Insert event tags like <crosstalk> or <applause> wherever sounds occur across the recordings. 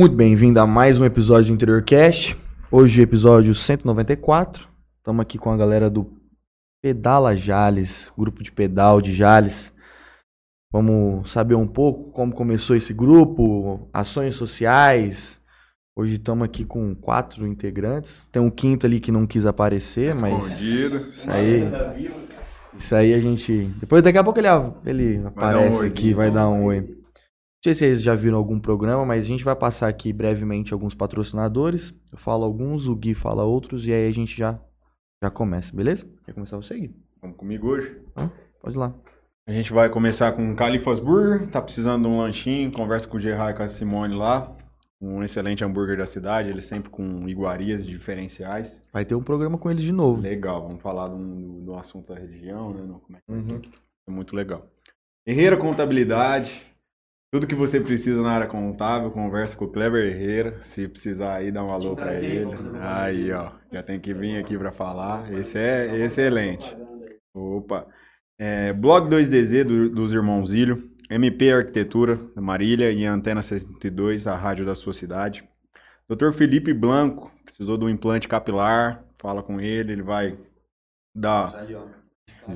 Muito bem-vindo a mais um episódio do Interiorcast. Hoje, episódio 194. Estamos aqui com a galera do Pedala Jales, grupo de pedal de Jales. Vamos saber um pouco como começou esse grupo, ações sociais. Hoje estamos aqui com quatro integrantes. Tem um quinto ali que não quis aparecer, mas Escondido. isso aí, isso aí a gente. Depois daqui a pouco ele, ele aparece um aqui, vai dar um oi. Não sei se vocês já viram algum programa, mas a gente vai passar aqui brevemente alguns patrocinadores. Eu falo alguns, o Gui fala outros, e aí a gente já, já começa, beleza? Quer começar você, Gui? Vamos comigo hoje? Pode ir lá. A gente vai começar com Califas Burger. Tá precisando de um lanchinho. Conversa com o Gerard e com a Simone lá. Um excelente hambúrguer da cidade. Ele sempre com iguarias diferenciais. Vai ter um programa com eles de novo. Legal. Vamos falar de um, do assunto da região, né? Como é que? Uhum. É muito legal. Herreira Contabilidade. Tudo que você precisa na área contábil, conversa com o Kleber Herrera. Se precisar aí, dá um alô pra ele. Aí, ó. Já tem que vir aqui pra falar. Esse é excelente. Opa. É, Blog 2DZ do- dos Irmãos Ilho. MP Arquitetura, da Marília. E Antena 62, a rádio da sua cidade. Dr. Felipe Blanco, precisou de um implante capilar. Fala com ele, ele vai dar.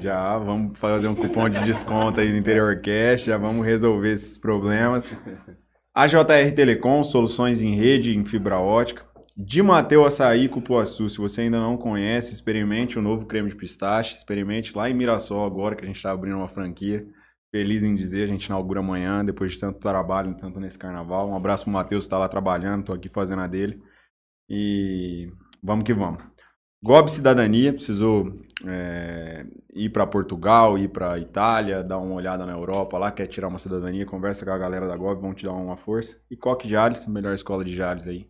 Já, vamos fazer um cupom de desconto aí no Interior Cash, já vamos resolver esses problemas. A JR Telecom, soluções em rede, em fibra ótica. De Mateu Açaí Cupuaçu, se você ainda não conhece, experimente o novo creme de pistache, experimente lá em Mirassol agora, que a gente está abrindo uma franquia. Feliz em dizer, a gente inaugura amanhã, depois de tanto trabalho, tanto nesse carnaval. Um abraço pro Matheus, que tá lá trabalhando, tô aqui fazendo a dele. E vamos que vamos. Gob Cidadania, precisou é, ir para Portugal, ir para Itália, dar uma olhada na Europa lá, quer tirar uma cidadania, conversa com a galera da Gob, vão te dar uma força. E Coque Jales, melhor escola de Jales aí.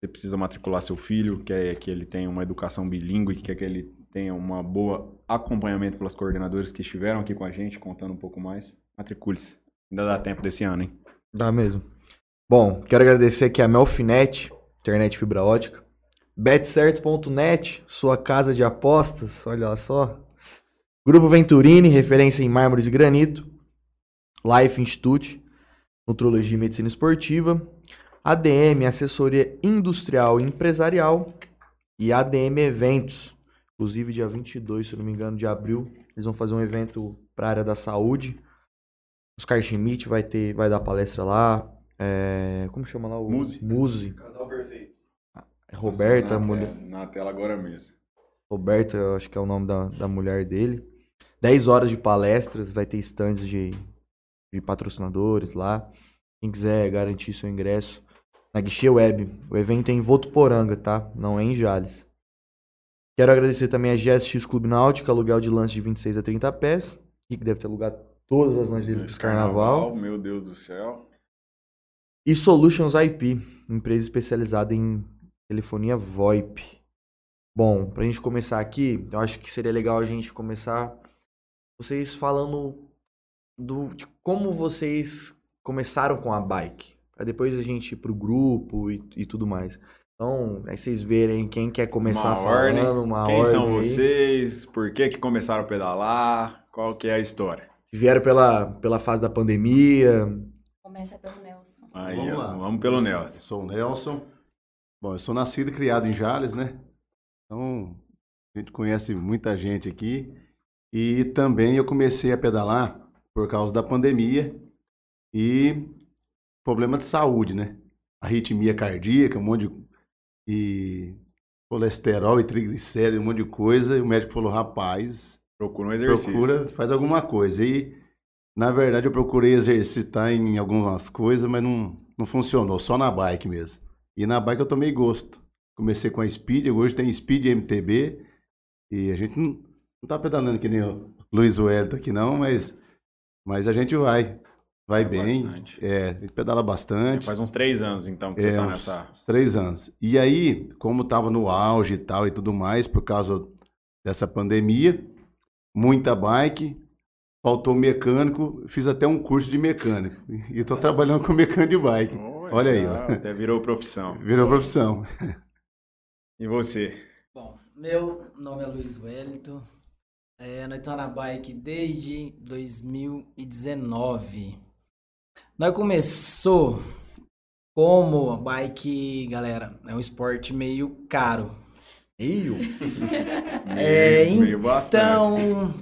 Você precisa matricular seu filho, quer que ele tenha uma educação bilíngue, quer que ele tenha uma boa acompanhamento pelas coordenadoras que estiveram aqui com a gente, contando um pouco mais. Matricule-se. Ainda dá tempo desse ano, hein? Dá mesmo. Bom, quero agradecer aqui a Melfinet, internet fibra ótica. Betcerto.net, sua casa de apostas, olha lá só. Grupo Venturini, referência em mármores e granito. Life Institute, Nutrologia e Medicina Esportiva. ADM, Assessoria Industrial e Empresarial. E ADM Eventos. Inclusive, dia 22, se não me engano, de abril, eles vão fazer um evento para a área da saúde. Oscar Schmidt vai ter, vai dar palestra lá. É, como chama lá o Muzi. Muzi. É Roberta, na, mulher. é, na tela agora mesmo. Roberta, eu acho que é o nome da, da mulher dele. 10 horas de palestras, vai ter stands de, de patrocinadores lá. Quem quiser garantir seu ingresso na Guichê Web. O evento é em Votuporanga, tá? Não é em Jales. Quero agradecer também a GSX Clube Náutica, aluguel de lanche de 26 a 30 pés. Que deve ter alugado todas as lanches dele pro carnaval. Meu Deus do céu. E Solutions IP, empresa especializada em telefonia VoIP. Bom, pra gente começar aqui, eu acho que seria legal a gente começar vocês falando do, de como vocês começaram com a bike. Pra depois a gente ir pro grupo e, e tudo mais. Então, aí vocês verem quem quer começar Uma ordem. falando, uma Quem ordem. são aí. vocês? Por que que começaram a pedalar? Qual que é a história? Se vieram pela, pela fase da pandemia. Começa pelo Nelson. Aí, Vamos lá. vamos pelo Nelson. Sou o Nelson. Bom, eu sou nascido e criado em Jales, né? Então, a gente conhece muita gente aqui. E também eu comecei a pedalar por causa da pandemia e problema de saúde, né? Arritmia cardíaca, um monte de... E colesterol e triglicéridos, um monte de coisa. E o médico falou, rapaz, Procura um exercício. procura, faz alguma coisa. E, na verdade, eu procurei exercitar em algumas coisas, mas não, não funcionou, só na bike mesmo. E na bike eu tomei gosto. Comecei com a Speed, hoje tem Speed MTB, e a gente não, não tá pedalando que nem o Luiz Wellington aqui não, mas, mas a gente vai, vai bem, Bastante. é, a gente pedala bastante. Faz uns três anos, então, que você É, tá uns- nessa... uns três anos. E aí, como estava no auge e tal e tudo mais, por causa dessa pandemia, muita bike, faltou mecânico, fiz até um curso de mecânico. E estou trabalhando com mecânico de bike. Olha aí, ó. Até virou profissão. Virou profissão. E você? Bom, meu nome é Luiz Wellington. É, nós estamos na bike desde 2019. Nós começou Como a bike, galera, é um esporte meio caro. Meio? <laughs> É, Meio- meio bastante. Então,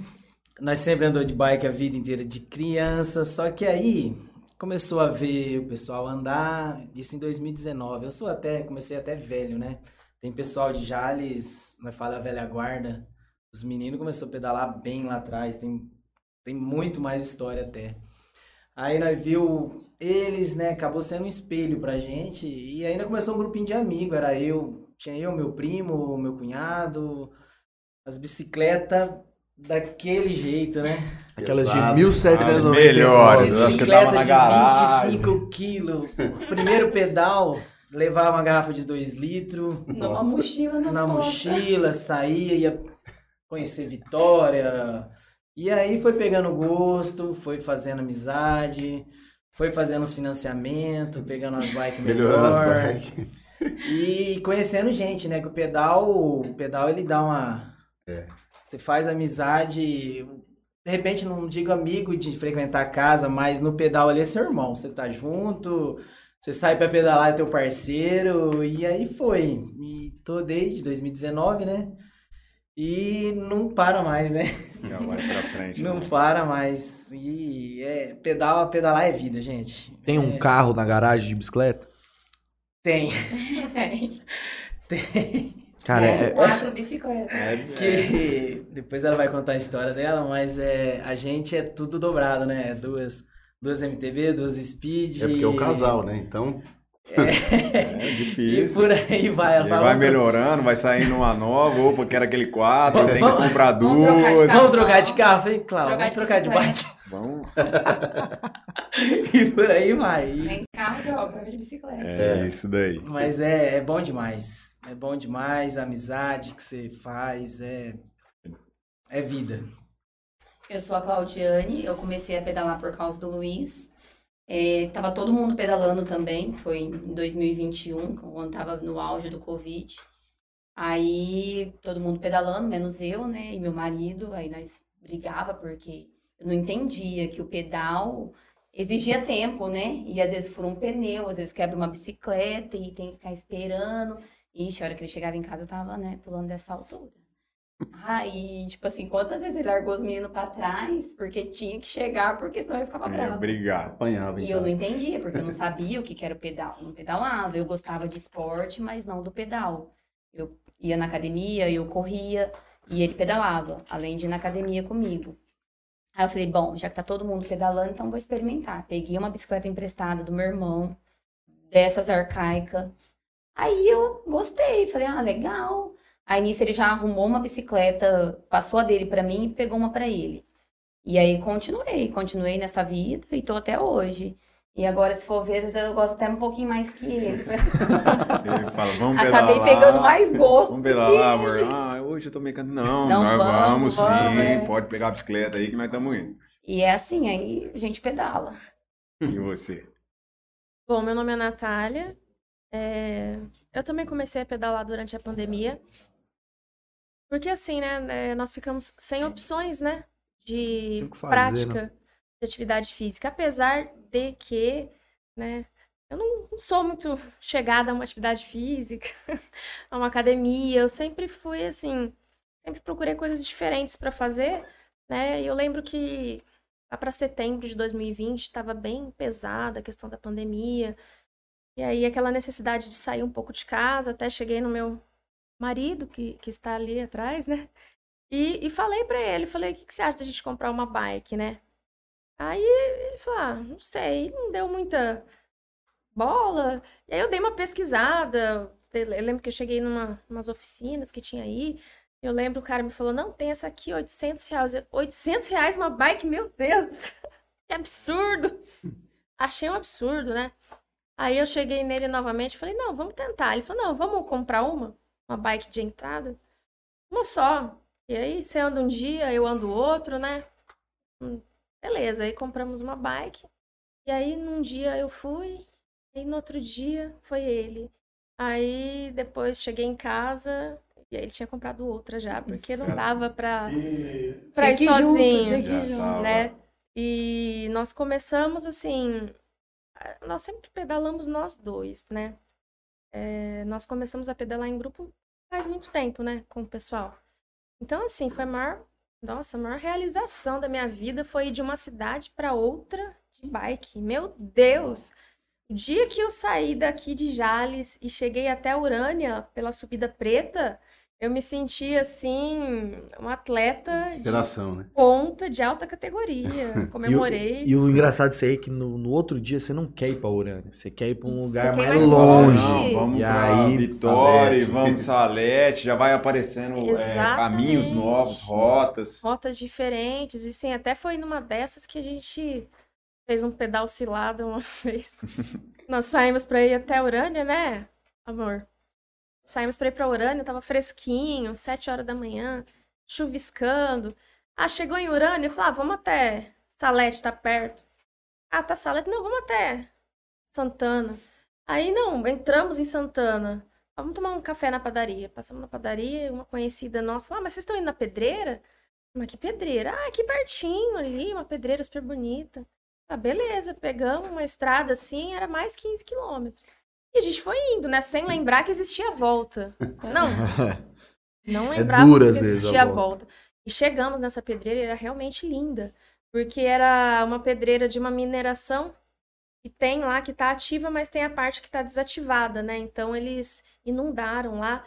nós sempre andou de bike a vida inteira de criança, só que aí começou a ver o pessoal andar, isso em 2019. Eu sou até, comecei até velho, né? Tem pessoal de Jales, nós fala a velha guarda, os meninos começaram a pedalar bem lá atrás, tem, tem muito mais história até. Aí nós viu eles, né? Acabou sendo um espelho pra gente. E ainda começou um grupinho de amigos. Era eu, tinha eu, meu primo, meu cunhado, as bicicletas daquele jeito, né? Aquelas de Pesado. As 1799. melhores. Bicicleta tava na de garagem. 25 quilos. Primeiro pedal, levava uma garrafa de 2 litros. Numa mochila na costas. mochila, saía, ia conhecer Vitória. E aí foi pegando gosto, foi fazendo amizade, foi fazendo os financiamentos, pegando as bikes <laughs> Melhorando as melhor. bikes. E conhecendo gente, né? Que o pedal, o pedal ele dá uma. É. Você faz amizade. De repente, não digo amigo de frequentar a casa, mas no pedal ali é seu irmão. Você tá junto, você sai pra pedalar, é teu parceiro. E aí foi. E tô desde 2019, né? E não para mais, né? Já vai pra frente. <laughs> Não né? para mais. E é, pedal, pedalar é vida, gente. Tem um É, carro na garagem de bicicleta? Tem, <laughs> tem. <laughs> Cara, é, é- quatro bicicletas. É, que depois ela vai contar a história dela, mas é a gente é tudo dobrado, né? Duas, duas MTB, duas Speed. É porque é o casal, né? Então, é <laughs> E difícil. por aí vai. Ela E fala, vai "Vamos tro- melhorando, vai saindo uma nova, opa, quero aquele quadro, Vamos- tem que comprar vamos trocar de duas. carro. Vamos trocar de carro? Falei, claro, Trocar vamos de trocar de bike. Vamos. <laughs> E por aí vai. Nem carro, troca, troca de bicicleta. É, É. isso daí. Mas é, é bom demais. É bom demais a amizade que você faz. É, é vida. Eu sou a Claudiane, eu comecei a pedalar por causa do Luiz. É, tava todo mundo pedalando também, foi em 2021, quando tava no auge do Covid. Aí todo mundo pedalando, menos eu, né, e meu marido. Aí nós brigava porque eu não entendia que o pedal exigia tempo, né? E às vezes fura um pneu, às vezes quebra uma bicicleta e tem que ficar esperando. Ixi, a hora que ele chegava em casa eu tava, né, pulando dessa altura. Aí, tipo assim, quantas vezes ele largou os meninos pra trás porque tinha que chegar, porque senão ele ficava É, bravo. obrigado. apanhava. E então. eu não entendia, porque eu não sabia o que que era o pedal. Eu não pedalava, eu gostava de esporte, mas não do pedal. Eu ia na academia, eu corria e ele pedalava, além de ir na academia comigo. Aí eu falei, bom, já que tá todo mundo pedalando, então vou experimentar. Peguei uma bicicleta emprestada do meu irmão, dessas arcaicas. Aí eu gostei, falei, ah, legal. Aí nisso ele já arrumou uma bicicleta, passou a dele pra mim e pegou uma pra ele. E aí continuei, continuei nessa vida e tô até hoje. E agora, se for ver, às vezes eu gosto até um pouquinho mais que ele. <laughs> Ele fala, vamos pedalar. Acabei pegando mais gosto. Vamos pedalar, que amor. Ah, hoje eu tô meio Não, Não, nós vamos, vamos, vamos, sim. é. Pode pegar a bicicleta aí que nós estamos indo. E é assim, aí a gente pedala. E você? Bom, meu nome é Natália. É, Eu também comecei a pedalar durante a pandemia. Porque assim, né, é, nós ficamos sem opções, né, de fazer, prática de atividade física. Apesar de que, né, eu não, não sou muito chegada a uma atividade física, <laughs> a uma academia. Eu sempre fui assim, sempre procurei coisas diferentes para fazer, né? E eu lembro que lá para setembro de 2020 estava bem pesada a questão da pandemia. E aí aquela necessidade de sair um pouco de casa, até cheguei no meu marido que, que está ali atrás, né? E, e falei para ele, falei, o que, que você acha da gente comprar uma bike, né? Aí ele falou, ah, não sei, não deu muita bola. E aí eu dei uma pesquisada. Eu lembro que eu cheguei numa umas oficinas que tinha aí. Eu lembro o cara me falou, não, tem essa aqui, 800 reais. Eu, 800 reais uma bike? Meu Deus do céu, <laughs> que absurdo. Achei um absurdo, né? Aí eu cheguei nele novamente e falei, não, vamos tentar. Ele falou, não, vamos comprar uma, uma bike de entrada. Uma só. E aí você anda um dia, eu ando outro, né? Beleza, aí compramos uma bike. E aí num dia eu fui, e no outro dia foi ele. Aí depois cheguei em casa e aí ele tinha comprado outra já, porque não dava pra, pra ir junto, sozinho tinha que ir Já junto. tava. né? E nós começamos assim, nós sempre pedalamos nós dois, né? É, nós começamos a pedalar em grupo faz muito tempo, né? Com o pessoal. Então, assim, foi a maior. Nossa, a maior realização da minha vida foi ir de uma cidade para outra de bike. Meu Deus! O dia que eu saí daqui de Jales e cheguei até Urânia pela subida preta, eu me senti assim, um atleta de Inspiração, né? ponta de alta categoria. <laughs> Comemorei. E o engraçado disso aí é que no, no outro dia você não quer ir pra Urânia. Você quer ir pra um lugar mais mais longe. longe. Não, vamos E pra aí, Vitória, Salete. vamos Salete, já vai aparecendo é, caminhos novos, rotas. rotas diferentes. E sim, até foi numa dessas que a gente fez um pedal cilado uma <laughs> vez. <laughs> Nós saímos pra ir até Urânia, né, amor? Saímos pra ir pra Urânia, tava fresquinho, sete horas da manhã, chuviscando. Ah, chegou em Urânia, falou, ah, vamos até Salete, tá perto. Ah, tá Salete? Não, vamos até Santana. Aí, não, entramos em Santana. Ah, Vamos tomar um café na padaria. Passamos na padaria, uma conhecida nossa falou, ah, mas vocês estão indo na pedreira? Mas que pedreira? Ah, aqui pertinho ali, uma pedreira super bonita. Ah, beleza, pegamos uma estrada assim, era mais 15 quilômetros. E a gente foi indo, né? Sem lembrar que existia a volta. Não, <laughs> não É dura, às que existia a volta. volta. E chegamos nessa pedreira e era realmente linda. Porque era uma pedreira de uma mineração que tem lá, que tá ativa, mas tem a parte que tá desativada, né? Então eles inundaram lá.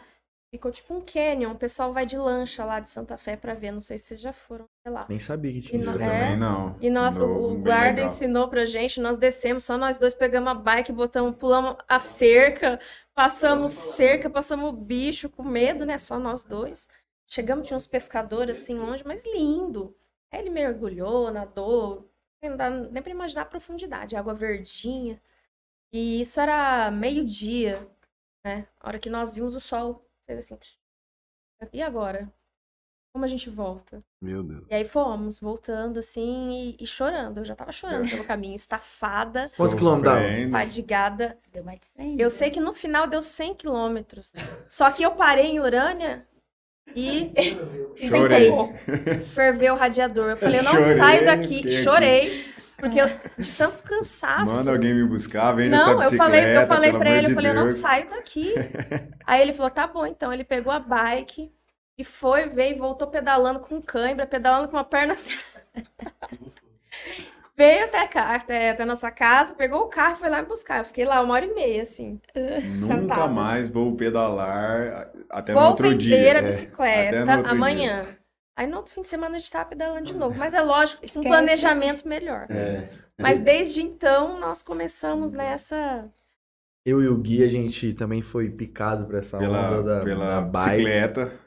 Ficou tipo um canyon. O pessoal vai de lancha lá de Santa Fé pra ver. Não sei se vocês já foram até lá. Nem sabia que tinha isso é, também. Também não. E nós, o- No- o guarda ensinou pra gente, nós descemos, só nós dois pegamos a bike, botamos, pulamos a cerca, passamos cerca, passamos o bicho com medo, né? Só nós dois. Chegamos, tinha uns pescadores assim longe, mas lindo. Aí ele mergulhou, nadou, não dá nem pra imaginar a profundidade, água verdinha. E isso era meio-dia, né? A hora que nós vimos o sol, fez assim. E agora? Como a gente volta? Meu Deus. E aí fomos, voltando assim e, e chorando. Eu já tava chorando pelo caminho, <laughs> estafada, Quantos quilômetros dava? Fadigada. Deu mais de 100. Eu sei que no final deu 100 quilômetros. Só que eu parei em Urânia e <laughs> Chorei. pensei, <laughs> ferveu o radiador. Eu falei, eu não Chorei, saio daqui. Chorei, porque eu, de tanto cansaço. Manda alguém me buscar, vende Não, essa eu bicicleta, falei, eu falei pra ele, eu falei, eu não Deus. saio daqui. <laughs> Aí ele falou, tá bom, então. Ele pegou a bike e foi, veio e voltou pedalando com cãibra, pedalando com uma perna. <laughs> Veio até, cá, até, até a nossa casa, pegou o carro e foi lá me buscar. Eu fiquei lá uma hora e meia, assim. Nunca sentada. mais vou pedalar até no Vou outro dia. vender a É, bicicleta no outro amanhã. Aí no outro fim de semana a gente tava pedalando de novo. Mas é lógico, com um Esquece. planejamento melhor. É. Mas desde então nós começamos nessa. Eu e o Gui, a gente também foi picado pra essa Pela, onda da, pela da bike. bicicleta.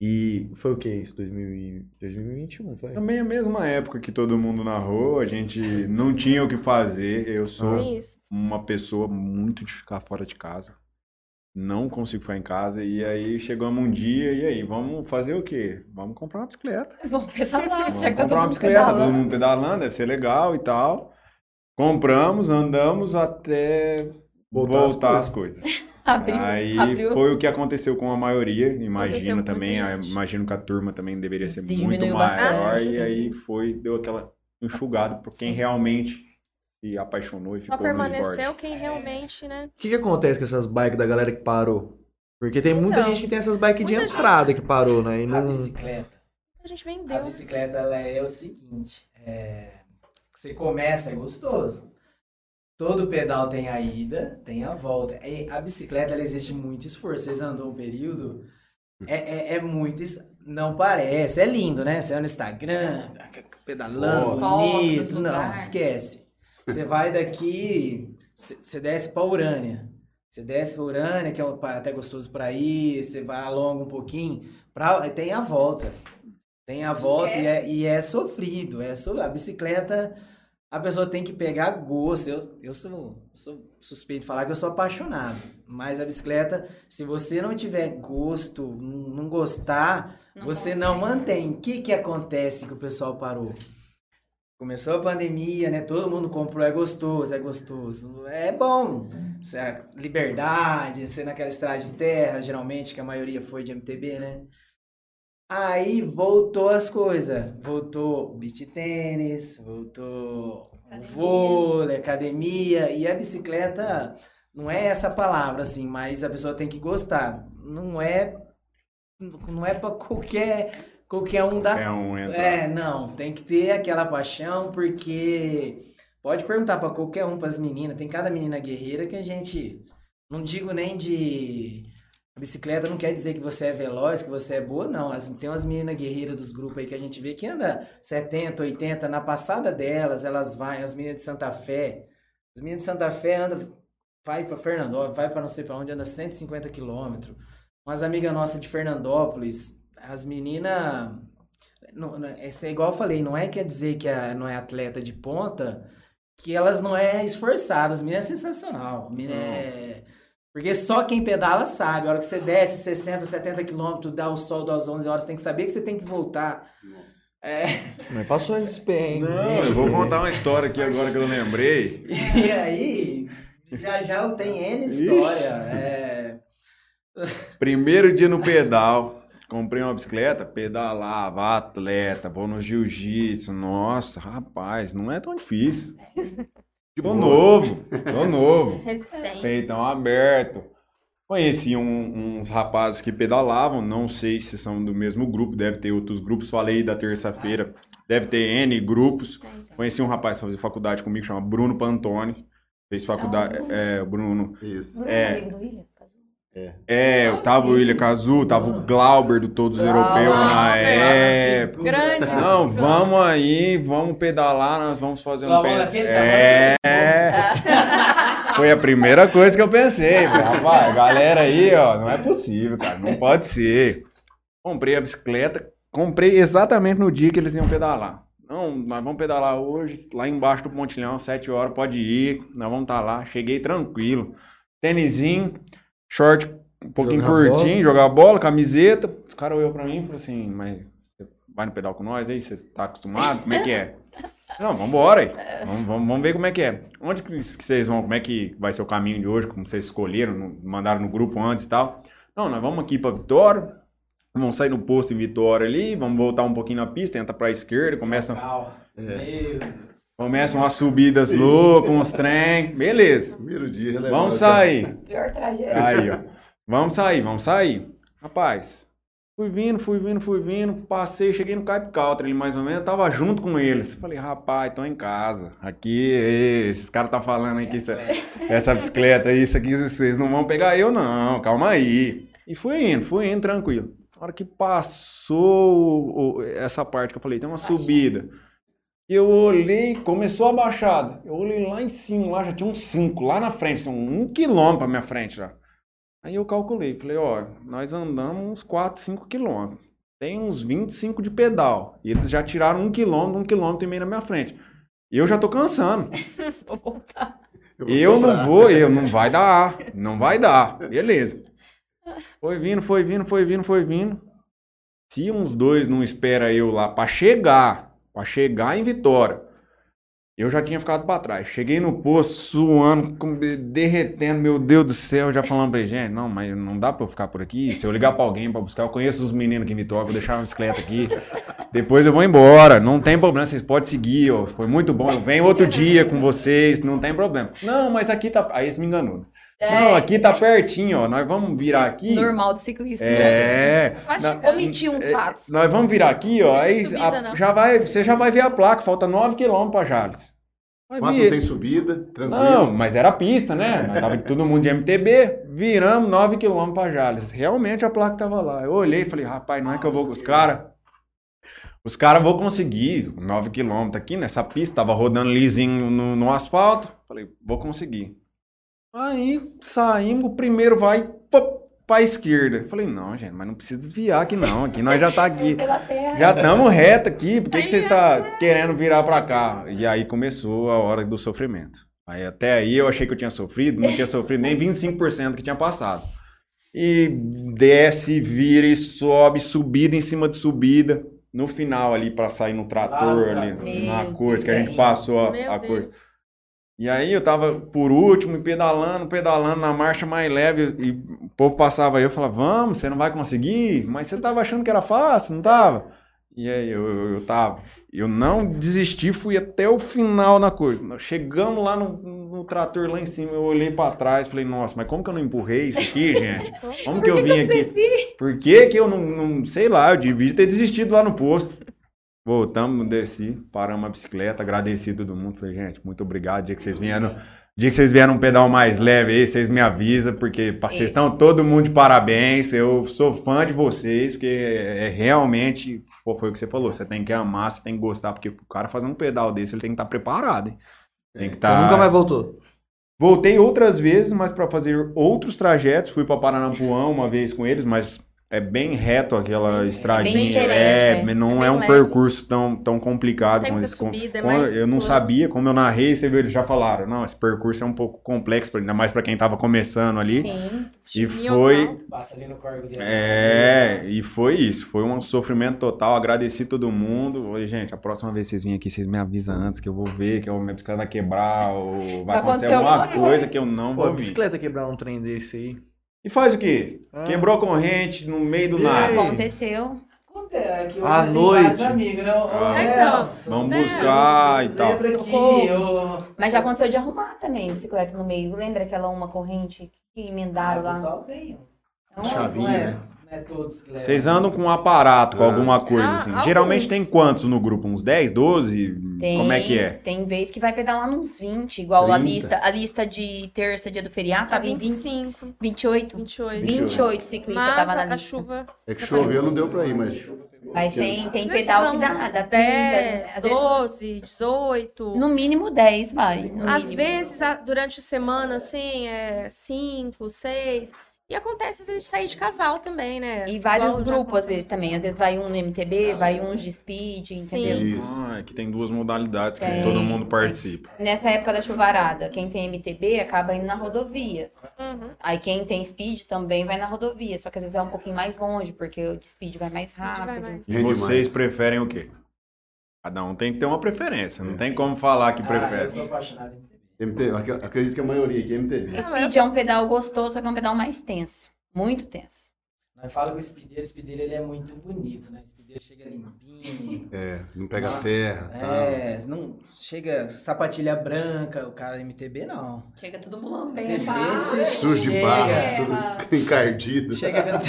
E foi o que isso? 2000 e- 2021, foi? Também a mesma época que todo mundo narrou, a gente não tinha o que fazer. Eu sou uma pessoa muito de ficar fora de casa. Não consigo ficar em casa. E aí chegamos um dia, e aí, vamos fazer o quê? Vamos comprar uma bicicleta. <laughs> Vamos pedalar, Vamos já que tá comprar todo uma mundo bicicleta, todo pedalando. mundo pedalando, deve ser legal e tal. Compramos, andamos até Voltar voltar, as as coisas. <laughs> Abriu, Aí abriu. foi o que aconteceu com a maioria, imagino também. ah, gente. Imagino que a turma também deveria ser muito Diminuiu maior. bastante, e sim, aí foi, deu aquela enxugada por quem realmente se apaixonou e Só ficou permaneceu quem realmente, né? O que, que acontece com essas bikes da galera que parou? Porque tem muita Então, gente que tem essas bikes de muita gente- entrada que parou, né? E A não. bicicleta. A gente A vendeu. bicicleta ela é o seguinte, é, você começa é gostoso. Todo pedal tem a ida, tem a volta. E a bicicleta ela existe muito esforço. Vocês andam um período, é, é, é muito. es- Não parece, é lindo, né? Você vai no Instagram, pedalando, Foto. bonito. Não, esquece. Você vai daqui, você desce pra Urânia. Você desce pra Urânia, que é até gostoso pra ir, você vai alonga um pouquinho, pra, tem a volta. Tem a volta e é, e é sofrido. É so, a bicicleta, a pessoa tem que pegar gosto. Eu, eu sou, sou suspeito de falar que eu sou apaixonado. Mas a bicicleta, se você não tiver gosto, não não gostar, Não você consegue. não mantém. O que, que acontece que o pessoal parou? Começou a pandemia, né? Todo mundo comprou, é gostoso, é gostoso. É bom. A Liberdade, ser naquela estrada de terra, geralmente, que a maioria foi de MTB, né? Aí voltou as coisas. Voltou o beach tênis, voltou Academia. vôlei, academia. E a bicicleta não é essa palavra, assim, mas a pessoa tem que gostar. Não é. Não é pra qualquer, qualquer um dar É um entra. É, não, tem que ter aquela paixão, porque pode perguntar pra qualquer um, pras meninas, tem cada menina guerreira que a gente, não digo nem de a bicicleta não quer dizer que você é veloz, que você é boa, não. As- tem umas meninas guerreiras dos grupos aí que a gente vê que anda 70, 80, na passada delas, elas vão, as meninas de Santa Fé, as meninas de Santa Fé andam, vai pra Fernandópolis, vai pra não sei pra onde, anda 150 quilômetros. Umas amigas nossas de Fernandópolis, as meninas não, não- é igual eu falei, não é quer dizer que a, não é atleta de ponta, que elas não é esforçadas. As meninas é sensacional. A menina é... Porque só quem pedala sabe. A hora que você desce 60, 70 quilômetros, dá o sol das 11 horas, tem que saber que você tem que voltar. É, Mas passou esses perrengues. Não, eu vou contar uma história aqui agora que eu lembrei. e aí, já já eu tenho N história. É, Primeiro dia no pedal, comprei uma bicicleta, pedalava, atleta, vou no jiu-jitsu. Nossa, rapaz, não é tão difícil. <laughs> Tô novo, tô novo. <laughs> Resistência. Peitão aberto. Conheci um- uns rapazes que pedalavam, não sei se são do mesmo grupo, deve ter outros grupos. Falei da terça-feira, deve ter N grupos. Conheci um rapaz que fazia faculdade comigo, chama Bruno Pantoni. Fez faculdade. Ah, o Bruno. É, o Bruno. Isso. Bruno É. do William? É, Ah, tava o. William Cazu, tava o Glauber do Todos os Glauber. Europeus na época. Grande. Não, vamos aí, vamos pedalar, nós vamos fazer um pedal. É. Foi a primeira coisa que eu pensei. Rapaz, galera aí, ó, não é possível, cara, não pode ser. Comprei a bicicleta, comprei exatamente no dia que eles iam pedalar. Não, nós vamos pedalar hoje, lá embaixo do Pontilhão, 7 horas, pode ir, nós vamos estar lá. Cheguei tranquilo. Tênisinho, short um pouquinho Jogar curtinho, jogar bola, camiseta. Os caras olhou pra mim e falou assim, mas você vai no pedal com nós aí? Você tá acostumado? Como é que é? <laughs> Não, vambora aí. Vamos, vamos, vamos ver como é que é. Onde que, que vocês vão? Como é que vai ser o caminho de hoje? Como vocês escolheram? no- Mandaram no grupo antes e tal? Não, nós vamos aqui pra Vitória. Vamos sair no posto em Vitória ali. Vamos voltar um pouquinho na pista, entra pra esquerda. Começa. Meu Deus. Começam umas subidas loucas, uns trem. Beleza. Primeiro dia já Vamos sair. Pior trajeto. Aí, ó. Vamos sair, vamos sair. Rapaz, fui vindo, fui vindo, fui vindo, passei, cheguei no Cape Country ali mais ou menos, tava junto com eles. Falei, rapaz, tô em casa. Aqui, esses caras tá falando aí que isso, é- essa bicicleta aí, isso aqui, vocês não vão pegar eu não, calma aí. E fui indo, fui indo tranquilo. Na hora que passou essa parte que eu falei, tem uma subida. Eu olhei, começou a baixada. Eu olhei lá em cima, lá já tinha uns 5, lá na frente, assim, um quilômetro pra minha frente já. Aí eu calculei, falei, ó, nós andamos uns 4, 5 quilômetros. Tem uns 25 de pedal. E eles já tiraram um quilômetro, um quilômetro e meio na minha frente. E eu já tô cansando. <laughs> Vou voltar. vou Eu não vou, eu não vai dar, não vai dar. Beleza. Foi vindo, foi vindo, foi vindo, foi vindo. Se uns dois não espera eu lá pra chegar, pra chegar em Vitória, eu já tinha ficado pra trás. Cheguei no posto suando, derretendo, meu Deus do céu, já falando pra ele, gente, não, mas não dá pra eu ficar por aqui. Se eu ligar pra alguém pra buscar, eu conheço os meninos aqui em Vitória, vou deixar a bicicleta aqui. Depois eu vou embora, não tem problema, vocês podem seguir, ó. Foi muito bom, eu venho outro dia com vocês, não tem problema. Não, mas aqui tá. Aí eles me enganou. Não, aqui tá pertinho, ó. Nós vamos virar aqui. Normal do ciclista. né? É. Chegando. Omitir uns é, fatos. Nós vamos virar aqui, ó. Aí subida, a- já vai, você já vai ver a placa, falta 9 km pra Jales. Mas não tem subida, tranquilo. não, mas era pista, né? <laughs> Nós tava todo mundo de MTB, viramos 9 km pra Jales. Realmente a placa tava lá. Eu olhei e falei, rapaz, não é que eu vou com os caras. Os caras vão conseguir 9 km aqui nessa pista, tava rodando lisinho no, no asfalto. Falei, vou conseguir. Aí saímos, o primeiro vai pô, pra esquerda. Falei, não, gente, mas não precisa desviar aqui não. Aqui nós já tá aqui. <laughs> Já estamos reto aqui, por que, que você está querendo virar para cá? E aí começou a hora do sofrimento. Aí até aí eu achei que eu tinha sofrido, não tinha sofrido nem 25% que tinha passado. E desce, vira e sobe, subida em cima de subida. No final ali para sair no trator Lá no ali, na coisa que a gente passou a, a coisa. E aí eu tava por último, pedalando, pedalando na marcha mais leve, e o povo passava aí, eu falava, vamos, você não vai conseguir? Mas você tava achando que era fácil, não tava? E aí eu, eu, eu tava. Eu não desisti, fui até o final na coisa. Chegamos lá no, no trator lá em cima, eu olhei pra trás, falei, nossa, mas como que eu não empurrei isso aqui, <laughs> gente? Como que eu vim aqui? Por que que eu não, não- sei lá, eu devia ter desistido lá no posto. Voltamos, desci, paramos a bicicleta, agradeci todo mundo. Falei, gente, muito obrigado. Dia que vocês vieram, dia que vocês vieram um pedal mais leve aí, vocês me avisam, porque vocês estão todo mundo de parabéns. Eu sou fã de vocês, porque é realmente, foi, o que você falou, você tem que amar, você tem que gostar, porque o cara fazer um pedal desse, ele tem que estar preparado, hein? Tem que Então estar. nunca mais voltou. Voltei outras vezes, mas para fazer outros trajetos. Fui para Paranapuã uma vez com eles, mas é bem reto aquela estradinha. diferente, é, é. não É é, um leve. percurso tão, tão complicado como eles. com- subida, é com- mais eu não sabia, como eu narrei, você viu, eles já falaram. Não, esse percurso é um pouco complexo, ainda mais para quem tava começando ali. Sim. E foi. Passa ali no Corvo É, e foi isso. Foi um sofrimento total. Agradeci todo mundo. Oi, gente, a próxima vez que vocês virem aqui, vocês me avisam antes que eu vou ver, que a minha bicicleta vai quebrar, ou vai Vai acontecer alguma coisa que eu não Pô, vou vir. bicicleta quebrar um trem desse aí. E faz o quê? Ah. Quebrou a corrente no meio do E nada. Aconteceu. Acontece, é À hoje tem noite. né? Ah. ô, Então, Nelson, Vamos né? buscar e tal. Socorro. eu... Mas já aconteceu de arrumar também bicicleta no meio. Lembra aquela uma corrente que emendaram Ah, o lá? pessoal tem. Então, Chavinha, não é, né? É todos que levam. Vocês andam com um aparato, com Ah. alguma coisa Ah, assim. alguns. Geralmente tem quantos no grupo? Uns 10, 12? Tem, Como é que é? Tem vez que vai pedalar nos 20, igual a 30. lista, a lista de terça, dia do feriado, Tá tava em 20, 25, 28. 28. 28 ciclistas Mas tava na a, a lista. chuva É que choveu, não deu pra ir, mas. Mas tem, tem pedal que dá, dá 30, 10, às vezes- 12, 18. no mínimo 10 vai. no Às mínimo. vezes, a- durante a semana, assim, é 5, 6. E acontece às vezes de sair de casal também, né? E vários Igual grupos, às vezes, também. Às vezes vai um no MTB, vai um de speed, Sim. entendeu? Isso. Ah, é que tem duas modalidades que Tem. todo mundo participa. Nessa época da chuvarada, quem tem MTB acaba indo na rodovia. Uhum. Aí quem tem speed também vai na rodovia. Só que às vezes é um pouquinho mais longe, porque o de speed vai mais Speed vai rápido. mais. E vocês preferem o quê? Cada um tem que ter uma preferência. Não tem como falar que Ah, eu prefere. sou apaixonado em. MTV, ac- acredito que a maioria aqui é MTV. Speed é um pedal gostoso, só que é um pedal mais tenso. Muito tenso. Nós falamos que o speedeiro, o speedeiro ele é muito bonito, né? O speedeiro chega limpinho. É, não pega Ah, terra, tá? É, não chega sapatilha branca, o cara MTB não. Chega todo mundo bem. MTB tá? você Sujo de barro, tudo <laughs> encardido. chega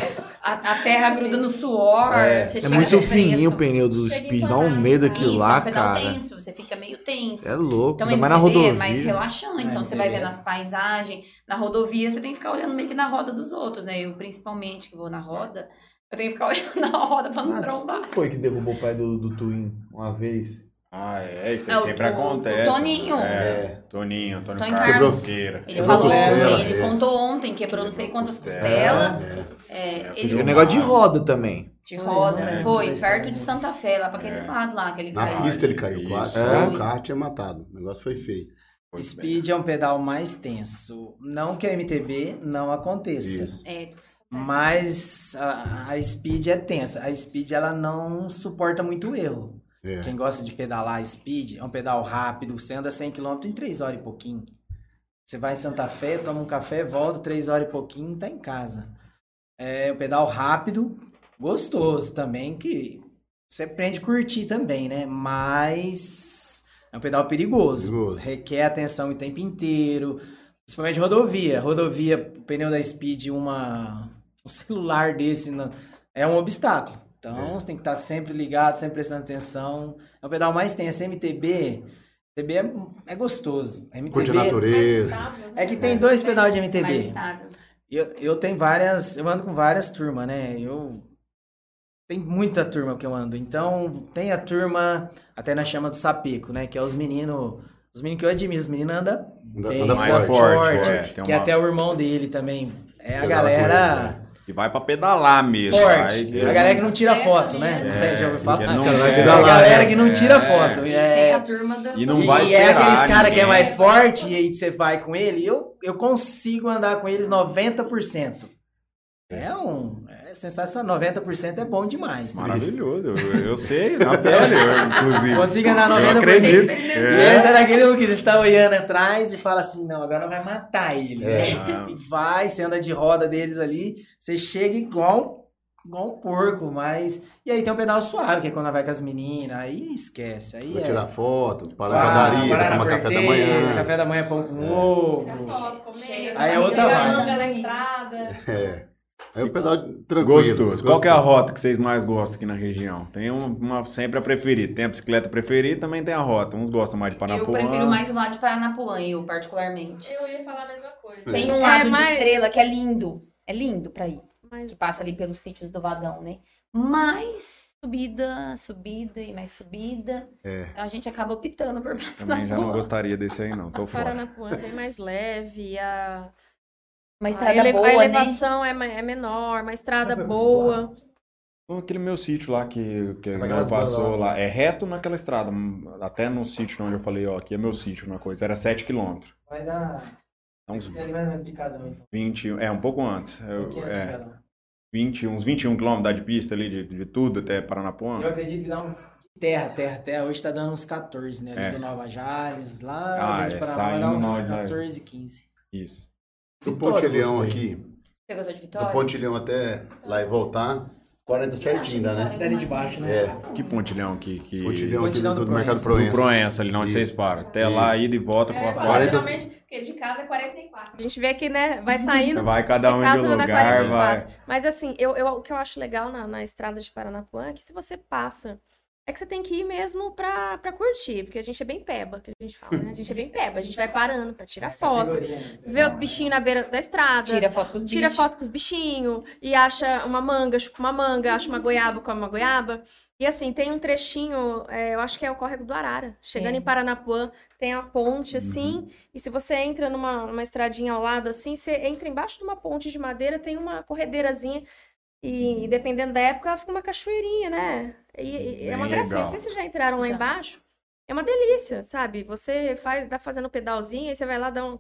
A, a terra gruda no suor. É, você É chega muito fininho o pneu do Chega Speed, dá um medo aquilo Isso, é lá, um pedal cara. tenso, você fica meio tenso. É louco, Então, ainda mais na rodovia. é mais relaxante, então É, você vai vendo as paisagens. Na rodovia, você tem que ficar olhando meio que na roda dos outros, né? Eu, principalmente, que vou na roda, eu tenho que ficar <laughs> olhando na roda pra não trombar. Quem foi que derrubou o pai do, do Twin uma vez? Ah, é, isso aí É, o- sempre o- acontece. o Toninho. É, Toninho, Antônio Toninho Carlos Carlos. Siqueira. Ele Quebrou falou costela, ontem, ele é. contou ontem, quebrou não sei quantas Costela. costelas. É. É, É, ele Tem um negócio de roda também. de roda. É, Foi, perto de Santa Fé, lá pra aqueles É. lados lá que ele Na caiu. pista ele caiu quase. É? O carro tinha matado. O negócio foi feio. Pois Speed é um pedal mais tenso. Não que a MTB não aconteça. Isso. É, Mas a, a Speed é tensa. A Speed ela não suporta muito erro. É. Quem gosta de pedalar Speed, é um pedal rápido. Você anda 100 km em 3 horas e pouquinho. Você vai em Santa Fé, toma um café, volta 3 horas e pouquinho tá em casa. É um pedal rápido, gostoso também, que você aprende a curtir também, né? Mas é um pedal perigoso. Perigoso. Requer atenção o tempo inteiro. Principalmente rodovia. Rodovia, pneu da Speed, uma, um celular desse não- é um obstáculo. Então É. você tem que estar sempre ligado, sempre prestando atenção. É o pedal mais tenso. MTB, MTB é, é gostoso. Curte a MTB natureza. é que tem dois pedais de mais MTB. estável. Eu, eu tenho várias, eu ando com várias turmas, né? Eu tem muita turma que eu ando. Então, tem a turma, até na chama do Sapeco, né? Que é os meninos, os meninos que eu admiro, os meninos andam Anda, bem anda mais forte. forte, é, tem que uma- até o irmão dele também. É a galera E vai pra pedalar mesmo. forte. vai- A galera que não tira É, foto, né? tem- já ouviu falar? que Ah, não é- É a galera né? que não tira É. foto. É, a turma da E não e vai é esperar aqueles caras que é ninguém. mais forte e aí você vai com ele, eu, eu consigo andar com eles 90%. É um. É sensacional. 90% é bom demais. Maravilhoso. Eu, eu sei, na pele, eu, inclusive. Consigo andar Eu 90%. acredito. E É. esse é daquele que você tá olhando atrás e fala assim, não, agora vai matar ele. É. né? Vai, você anda de roda deles ali, você chega igual igual um porco, mas. E aí tem um pedal suave, que é quando vai com as meninas, aí esquece. Aí Vai é. tirar foto, parar na padaria, parar na tomar café da manhã. Café da manhã, pão com É. ovo. Chega Aí é outra vibe. na estrada. É. Aí o pedal tranquilo. Gostoso. Qual que é a rota que vocês mais gostam aqui na região? Tem um- uma sempre a preferida. Tem a bicicleta preferida e também tem a rota. Uns gostam mais de Paranapuã. Eu prefiro mais o lado de Paranapuã, eu particularmente. Eu ia falar a mesma coisa. Tem um É, lado de mas- estrela que é lindo. É lindo pra ir. Mas Que passa ali pelos sítios do Vadão, né? Mais subida, subida e mais subida. É. Então a gente acaba optando por Também já não Paranapuã. gostaria desse aí, não. Tô fora. Paranapuã é bem mais leve, a, Uma a, estrada ele- a boa, né? elevação é, ma- é menor, uma estrada boa. Então, Aquele meu sítio lá que, que Vai aquelas passou lá. É reto naquela estrada. Até no sítio onde eu falei, ó, aqui é meu sítio, uma coisa. Era 7 km. Vai dar. Uns Ele vai então. 20, é, um pouco antes. Eu- é, assim, picadão. 20, uns 21 km dá de pista ali, de, de tudo até Paranapuã. Eu acredito que dá uns. Terra, terra, terra. Hoje tá dando uns 14, né? Ali É. do Nova Jales, lá Ah, dentro de é, Paraná, vai saindo dar uns Nova Jales. 14, 15. Isso. Do Pontilhão aqui, Você gostou de do Vitória? Pontilhão até lá e voltar, 40 certinho dá, né? Dali de baixo, né? É, Que pontilhão que. que... Pontilhão aqui Pontilhão do, do do Mercado Proença. Do Proença. Ali onde Isso. vocês param. Até Isso. lá, ida e volta com É, a Quarenta- faixa. geralmente, porque de casa é 44. A gente vê que, né, vai saindo. Vai cada de um casa de dá lugar, 44. vai. Mas assim, eu, eu- o que eu acho legal na, na estrada de Paranapuã é que se você passa, é que você tem que ir mesmo pra, pra curtir, porque a gente é bem peba, que a gente fala, né? A gente é bem peba, a gente vai parando pra tirar foto, Categoria, né? ver os bichinhos na beira da estrada. Tira foto com os tira bichos. foto com os bichinhos e acha uma manga, chupa uma manga, acha uma goiaba, come uma goiaba. E assim, tem um trechinho, é, eu acho que é o córrego do Arara. Chegando É. em Paranapuã, tem a ponte assim, Uhum. e se você entra numa, numa estradinha ao lado assim, você entra embaixo de uma ponte de madeira, tem uma corredeirazinha. E, e dependendo da época, ela fica uma cachoeirinha, né? E, e é uma Bem gracinha. legal. Não sei se vocês já entraram lá Já. embaixo. É uma delícia, sabe? Você faz, dá fazendo pedalzinho, aí você vai lá dar um-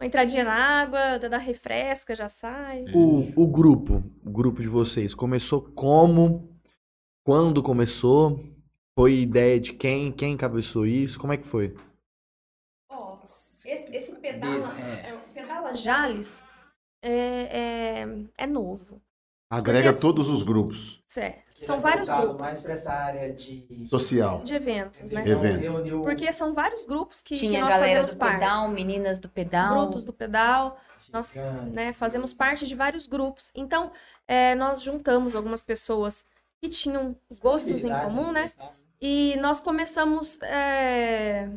uma entradinha na água, dá, dá refresca, já sai. O, o grupo, o grupo de vocês, começou como? Quando começou? Foi ideia de quem? Quem encabeçou isso? Como é que foi? Ó, esse, esse pedala, Des- é. é, pedala Jales é, é, é novo. Agrega assim- todos os grupos. Certo. Que São é vários grupos mais pra essa área de. Social. de eventos, né? Evento. Reuniu Porque são vários grupos que, que Tinha a nós galera fazemos do parte. pedal, meninas do pedal. Brutos do pedal, nós, né? Fazemos parte de vários grupos. Então, é, nós juntamos algumas pessoas que tinham os gostos em comum, né? gostar. E nós começamos é,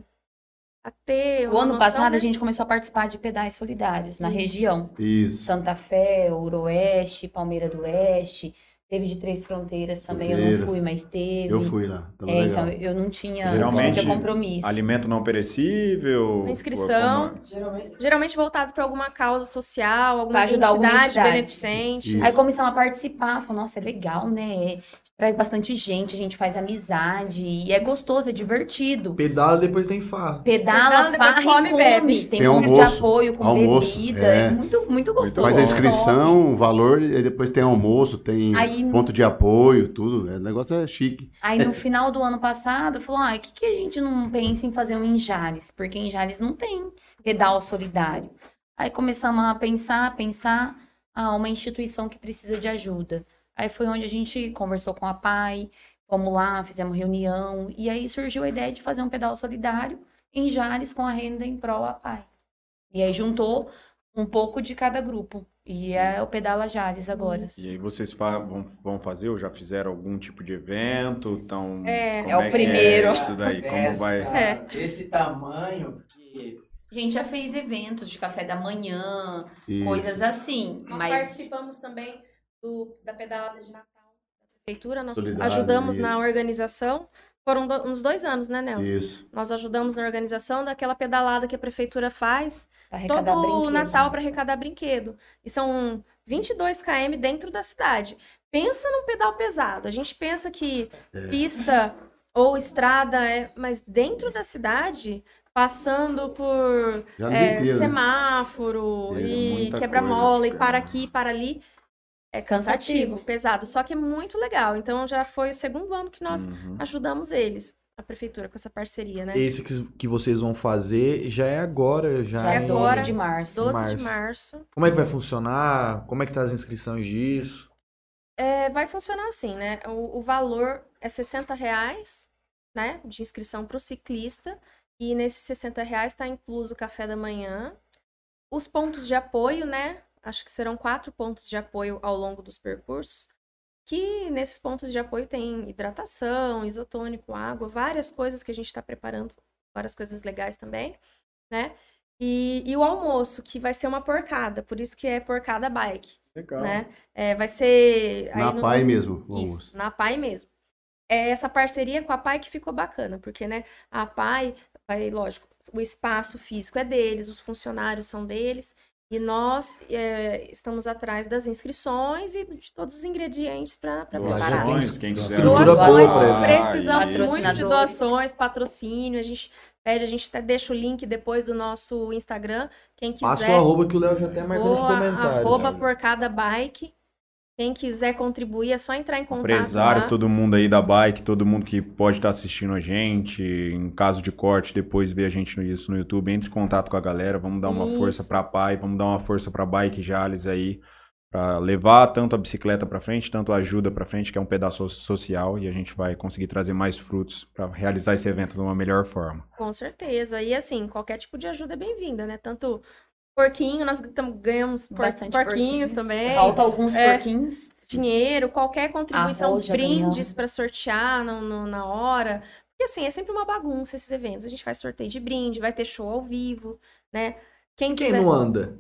a ter. O ano noção, passado né? a gente começou a participar de pedais solidários na Isso. região. Isso. Santa Fé, Ooroeste, Palmeira do Oeste. Teve de Três Fronteiras também, eu não Fronteiras. fui, mas teve. Eu fui lá. Tava É, legal. então eu não tinha, Geralmente, não tinha compromisso. Alimento não perecível. Uma inscrição. como- Geralmente. Geralmente voltado para alguma causa social, alguma Pra ajudar alguma entidade entidade. beneficente. Isso. Aí começamos a participar, falou, nossa, é legal, né? Traz bastante gente, a gente faz amizade, e é gostoso, é divertido. Pedala depois tem farra. Pedala, Pedala, depois farra come come. bebe. Tem, Tem ponto de almoço, apoio com almoço, bebida. é. É. muito, muito gostoso. Faz a inscrição, o valor, e aí depois tem almoço, tem Aí- ponto de apoio, tudo. O negócio é chique. Aí no final do ano passado, falou, ah, que, que a gente não pensa em fazer um em Jales? Porque em Jales não tem pedal solidário. Aí começamos a pensar, pensar, ah, uma instituição que precisa de ajuda. Aí foi onde a gente conversou com a PAI, fomos lá, fizemos reunião, e aí surgiu a ideia de fazer um pedal solidário em Jales com a renda em prol à PAI. E aí juntou um pouco de cada grupo. E é o Pedala Jales agora. E aí vocês fa- vão, vão fazer ou já fizeram algum tipo de evento? Então, É. como É o que primeiro. isso daí? Como vai? É. Desse tamanho, porque A gente já fez eventos de café da manhã, Isso. coisas assim. Nós mas participamos também do, da pedalada de Natal da prefeitura, nós Solidário, ajudamos na isso. organização. Foram do- uns dois anos, né, Nelson? Isso. Nós ajudamos na organização daquela pedalada que a prefeitura faz todo brinquedo. Natal para arrecadar brinquedo. E são 22 km dentro da cidade. Pensa num pedal pesado. A gente pensa que É. pista ou estrada é, mas dentro da cidade, passando por é, semáforo É, e quebra-mola e para aqui, para ali. É cansativo, Cansativo. pesado. Só que é muito legal. Então já foi o segundo ano que nós Uhum. ajudamos eles, a prefeitura, com essa parceria, né? Esse que, que vocês vão fazer já é agora, já, Já é É em- 12 agora. de março. 12 março. de março. Como é que vai funcionar? Como é que tá as inscrições disso? É, vai funcionar assim, né? O, o valor é 60 reais, né? De inscrição para o ciclista. E nesses 60 reais está incluso o café da manhã. Os pontos de apoio, né? Acho que serão quatro pontos de apoio ao longo dos percursos. Que nesses pontos de apoio tem hidratação, isotônico, água, várias coisas que a gente está preparando, várias coisas legais também, né? E, e o almoço, que vai ser uma porcada, por isso que é porcada bike Legal. né? É, vai ser aí Na no- PAI mesmo, o Isso, almoço. na PAI mesmo. É essa parceria com a PAI que ficou bacana, porque, né, a PAI, vai, lógico, o espaço físico é deles, os funcionários são deles, e nós é, estamos atrás das inscrições e de todos os ingredientes para preparar. Doações, quem quiser. Doações, boa precisamos muito de doações, patrocínio, a gente pede, a gente até deixa o link depois do nosso Instagram, quem quiser. Passa o arroba que o Léo já até marcou nos comentários. arroba por cada bike. Quem quiser contribuir é só entrar em contato Empresários, lá. todo mundo aí da bike, todo mundo que pode estar assistindo a gente, em caso de corte, depois ver a gente no, isso no YouTube, entre em contato com a galera, vamos dar uma Isso. força pra pai, vamos dar uma força pra Bike Jales aí, pra levar tanto a bicicleta pra frente, tanto a ajuda pra frente, que é um pedaço social, e a gente vai conseguir trazer mais frutos pra realizar esse evento de uma melhor forma. Com certeza. E assim, qualquer tipo de ajuda é bem-vinda, né? Tanto porquinho, nós ganhamos por- Bastante porquinhos, também. Falta alguns É. porquinhos. Dinheiro, qualquer contribuição, Arroz brindes ganhamos. para sortear no- no- na hora. Porque assim, é sempre uma bagunça esses eventos. A gente faz sorteio de brinde, vai ter show ao vivo, né? Quem Quem quiser... não anda?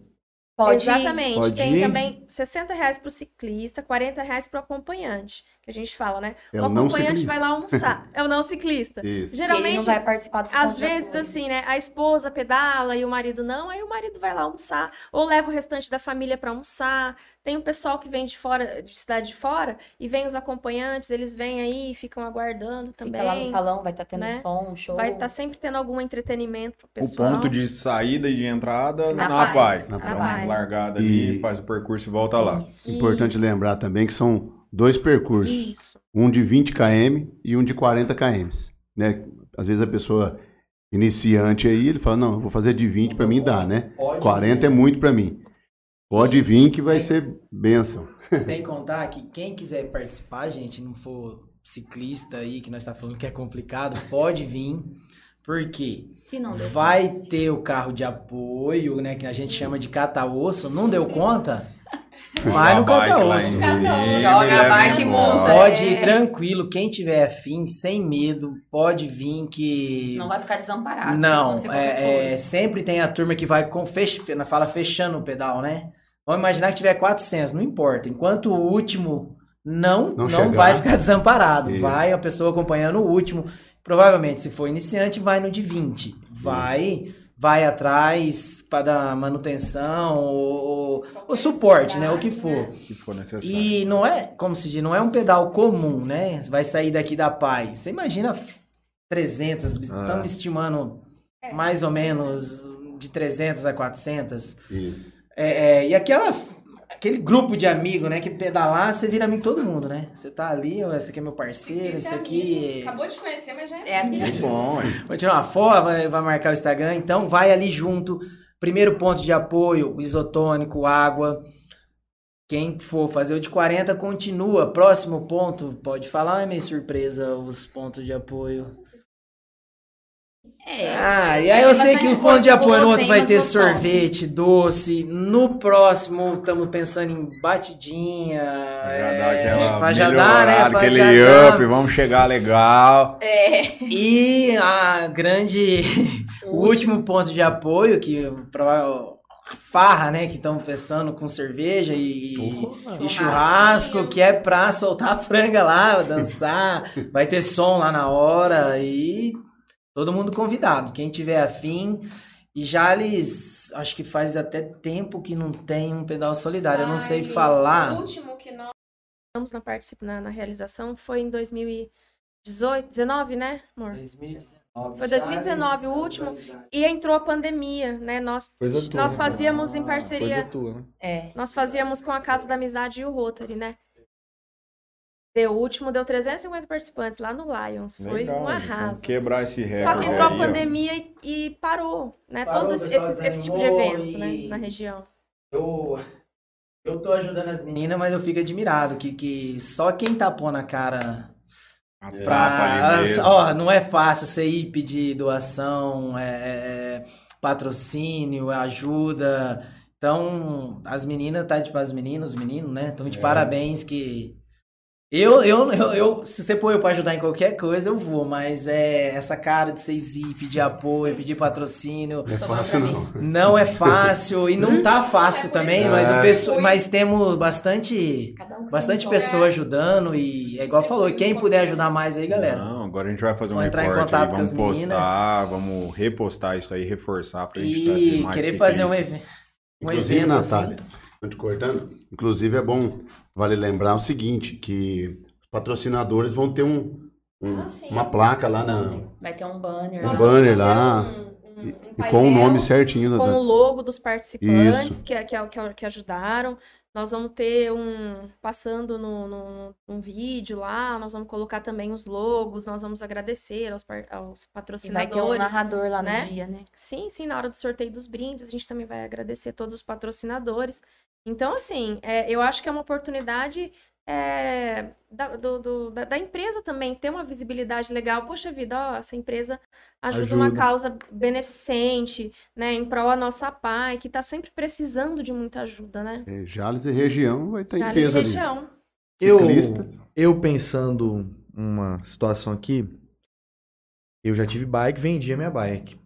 Pode ir. Exatamente. Pode Tem ir? também 60 reais para o ciclista, 40 reais para o acompanhante. Que a gente fala, né? É o o acompanhante vai lá almoçar. <laughs> É o não ciclista. Isso. Ele Geralmente, não vai participar dos às vezes, assim, né? A esposa pedala e o marido não, aí o marido vai lá almoçar. Ou leva o restante da família para almoçar. Tem um pessoal que vem de fora, de cidade de fora, e vem os acompanhantes, eles vêm aí e ficam aguardando também. Fica lá no salão, vai estar tendo né? som, show. Vai estar sempre tendo algum entretenimento pro O pessoal. ponto de saída e de entrada Na na, Pai. Pai. Na Pai. largada E- ali, faz o percurso e volta lá. Isso. Importante lembrar também que são dois percursos. Isso. Um de 20 km e um de 40 km. Né? Às vezes a pessoa iniciante aí, ele fala, não, eu vou fazer de 20 para mim dá, né? 40 é muito para mim. Pode vir que vai ser bênção. Sem contar que quem quiser participar, gente, não for ciclista aí, que nós tá falando que é complicado, pode vir. Porque Se não deu vai ter o carro de apoio, né? Que a gente chama de cata-osso. Não deu conta? Vai no cata-osso. Joga a leva bike e embora. monta. Pode ir tranquilo. Quem tiver afim, sem medo, pode vir que. Não vai ficar desamparado. Não, é, é, sempre tem a turma que vai com fech... fala fechando o pedal, né? Vamos imaginar que tiver 400, não importa. Enquanto o último não, Não não, vai ficar desamparado. Isso. Vai a pessoa acompanhando o último. Provavelmente, se for iniciante, vai no de 20. Vai, vai atrás para dar manutenção ou, ou suporte, né? O que for. que for necessário. E não é, como se diz, não é um pedal comum, né? Vai sair daqui da Pai. Você imagina 300, Ah. estamos estimando mais ou menos de 300 a 400. Isso. É, é, e aquela, aquele grupo de amigos, né? Que pedalar, você vira amigo de todo mundo, né? Você tá ali, ó, esse aqui é meu parceiro, esse aqui... Acabou de conhecer, mas já É amigo. Que bom, hein? Vai tirar uma foto, vai, vai marcar o Instagram, então vai ali junto. Primeiro ponto de apoio, o isotônico, água. Quem for fazer o de 40, continua. Próximo ponto, pode falar, é meio surpresa os pontos de apoio. É. Ah, e aí eu sei que o ponto de apoio no outro vai ter sorvete, doce. No próximo, estamos pensando em batidinha. Já é, dá aquela pra já dar, né? Pra aquele já dar. up, vamos chegar legal. É. E a grande. <laughs> o último ponto de apoio, que provável. A farra, né? Que estão pensando com cerveja e, e churrasco, que é pra soltar a franga lá, dançar. <laughs> vai ter som lá na hora e todo mundo convidado. Quem tiver afim. E já eles. Acho que faz até tempo que não tem um pedal solidário. Eu não sei falar. O último que nós estamos na, na, na realização foi em 2018, 19, né, amor? 2019. Foi 2019 o último. E entrou a pandemia, né? Nós, tua. nós fazíamos em Coisa parceria, tua, né? É. nós fazíamos com a Casa da Amizade e o Rotary, né? Deu, o último deu 350 participantes lá no Lions. Foi Legal, um arraso. quebrar esse recorde Só que entrou a aí, ó. pandemia e, e parou, né? Parou, Todo esse, esse- esse tipo de evento, e- né? Na região. Eu, eu tô ajudando as meninas, mas eu fico admirado que, que só quem tá pondo a cara A É. pra. Ó, não é fácil você ir pedir doação, é, é, patrocínio, ajuda. Então, as meninas, tá? Tipo, as meninas, os meninos, né? Estão de É. parabéns que. Eu, eu, eu, eu- se você pôr eu pra ajudar em qualquer coisa, eu vou, mas é essa cara de vocês ir, pedir apoio, pedir patrocínio, Não é fácil, não. não é fácil e não tá fácil É também, mas, o mas temos bastante, Cada um bastante pessoa ajudando e é igual falou, e quem puder ajudar mais aí, galera. Não, agora a gente vai fazer um entrar em reporte contato aí, com vamos as meninas. postar, vamos repostar isso aí, reforçar pra gente trazer E mais querer fazer um, ciclistas. evento um Inclusive, Natália, assim. tô te cortando. Inclusive, é bom, vale lembrar o seguinte, que os patrocinadores vão ter um, um- Ah, uma placa lá na, Vai ter um banner. Um banner lá, um- um- um e com o nome certinho. com da- o logo dos participantes Isso. que, que, que, que ajudaram. Nós vamos ter um. Passando no, no, num vídeo lá, nós vamos colocar também os logos, nós vamos agradecer aos, aos E vai ter um patrocinadores. narrador lá no né? dia, né? Sim, sim, na hora do sorteio dos brindes, a gente também vai agradecer todos os patrocinadores. Então, assim, é, eu acho que é uma oportunidade é, da, do- do- da, da empresa também ter uma visibilidade legal. Poxa vida, ó, essa empresa ajuda, uma Ajuda. causa beneficente, né, em prol da nossa PAI, que está sempre precisando de muita ajuda, né? É, Jales e região vai estar em Jales e peso ali. região. Eu, Ciclista. eu pensando uma situação aqui, eu já tive bike, vendi a minha bike.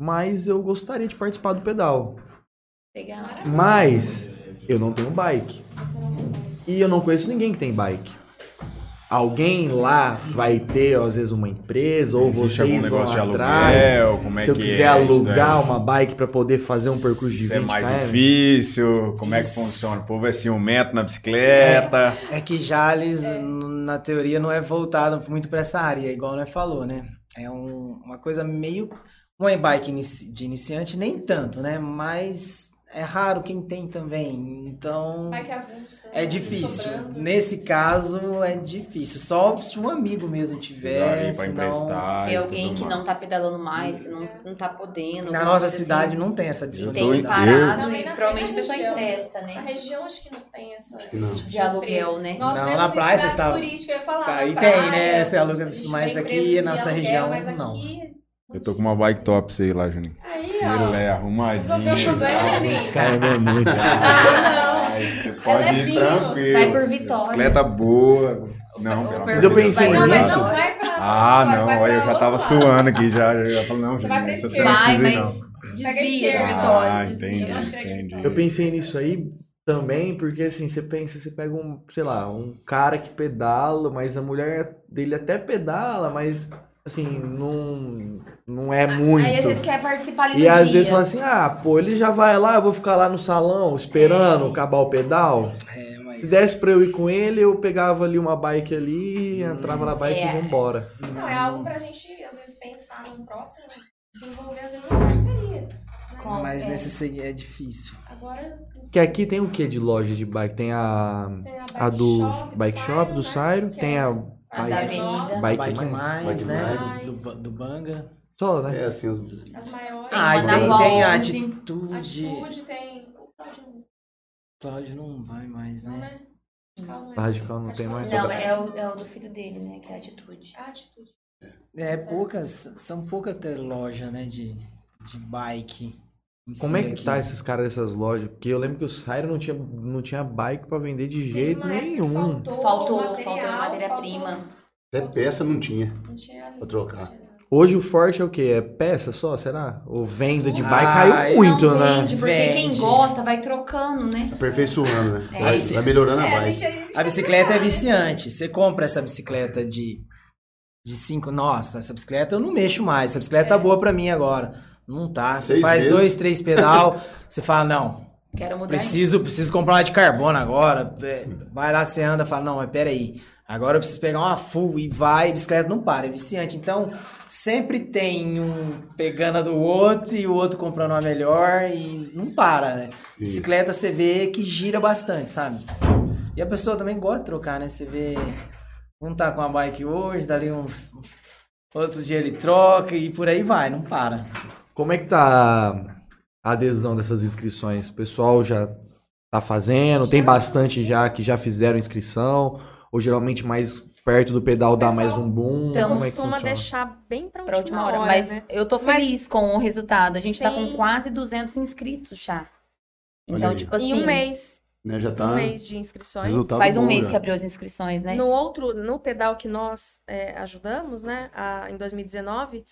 Mas eu gostaria de participar do pedal. Legal. Mas eu não tenho bike. E eu não conheço ninguém que tem bike. Alguém lá vai ter, às vezes, uma empresa, ou Existe algum vocês vão negócio de atrás. aluguel, como é Se eu que quiser é isso alugar daí? uma bike para poder fazer um percurso de Isso 20 é mais km. difícil, como é que Isso. funciona? O povo é ciumento na bicicleta. É que Jales, na teoria, não é voltado muito pra essa área, igual nós falou, né? É um- uma coisa meio. Uma e-bike inici- de iniciante, nem tanto, né? Mas é raro quem tem também. Então. Vai que avulsa, É difícil. Sobrando. Nesse caso, é difícil. Só se um amigo mesmo tiver, senão... emprestar. É e alguém que mais. não tá pedalando mais, que não, não tá podendo. Na nossa coisa cidade assim. não tem essa disponibilidade. tem parado Também e na- provavelmente a na pessoa empresta, Na né? região acho que não tem essa, que esse não. tipo De aluguel, né? Nós Não, na praia você está- turísticas, eu ia falar. Tá, na aí praia, tem, né? Você aluga, a vê aqui, de nossa aluguel, região, mas não. aqui- Eu tô com uma bike top ir lá, Juninho. Aí, ó. Ele é arrumadinho. Resolveu o problema, tal. amigo. Cara, é muito. Ah, Ai, Você É pode ir levinho. tranquilo. Vai por Vitória. Bicicleta boa. Não, pelo amor Mas eu pensei não. Não, mas nisso. não vai pra... Ah, não, olha, eu já tava suando aqui já. Eu já falei, não, Você vai Juninho, pra você não Vai, ir, mas não. desvia de esquerda. Vitória. Ah, desvia. entendi, Não entendi. Eu pensei nisso aí também, porque assim, você pensa, você pega um, sei lá, um cara que pedala, mas a mulher dele até pedala, mas assim, não, não é muito. Aí às vezes quer participar ali do E às dia. vezes fala assim, ah, pô, ele já vai lá, eu vou ficar lá no salão esperando É. acabar o pedal. É, mas... Se desse pra eu ir com ele, eu pegava ali uma bike ali, entrava na bike É. e vambora. Não, é algo pra gente, às vezes, pensar num próximo, desenvolver, às vezes, uma parceria. né? Mas é. nesse se- é difícil. Agora, Que aqui tem o que de loja de bike? Tem a, tem a, a do Shop, Bike Shop, do né? Sairo, Que tem é a a da Avenida. Bike Bike, Mais. mais, Bike né? Mais. Do, do Banga. só, né? É assim, as... As maiores. Tem Ah, e tem, Val tem a 11. atitude. Atitude tem. o Cláudio não vai mais, Não, né? né? Radical é Radical não mais. tem mais. Não, é o, é o do filho dele, né? Que é a atitude. A atitude. É, poucas, são poucas até loja, né, de, de bike. Como é que aqui. tá esses caras dessas lojas? Porque eu lembro que o Sairo não tinha, não tinha bike pra vender de Teve jeito nenhum. Faltou, Faltou, matéria-prima. faltou- Até peça não tinha. Não tinha ali. Pra trocar. Hoje o forte é o quê? É peça só, será? Ou venda de Ah, bike Ai, caiu muito, não né? vende, porque quem Vende. gosta vai trocando, né? Aperfeiçoando, né? É, Vai, vai melhorando a É, a bike. gente, a gente A bicicleta é viciante. Você compra essa bicicleta de de cinco, nossa, essa bicicleta eu não mexo mais. Essa bicicleta tá boa pra mim agora. Não tá. Você Seis faz meses. dois, três pedal, <laughs> você fala não, Quero mudar. preciso, preciso comprar uma de carbono agora. É, Vai lá, você anda, fala não, mas peraí. Agora eu preciso pegar uma full e vai, bicicleta não para, é viciante. Então, sempre tem um pegando a do outro e o outro comprando uma melhor e não para, né? Isso. Bicicleta você vê que gira bastante, sabe? E a pessoa também gosta de trocar, né? Você vê, um tá com a bike hoje, dali uns, uns outro dia ele troca e por aí vai, não para. Como é que tá a adesão dessas inscrições? O pessoal já tá fazendo? Tem bastante já que já fizeram inscrição? Ou geralmente mais perto do pedal dá mais um boom? Então, Como é que Costuma funciona? deixar bem pra última, Pra última hora. hora, Mas né? eu tô Mas- feliz com o resultado. A gente tá com Sim. quase 200 inscritos já. Então, tipo assim, Em um mês, Né, já tá um mês de inscrições. resultado faz um bom mês já. que abriu as inscrições, né? No outro, no pedal que nós é, ajudamos, né, a- em 2019,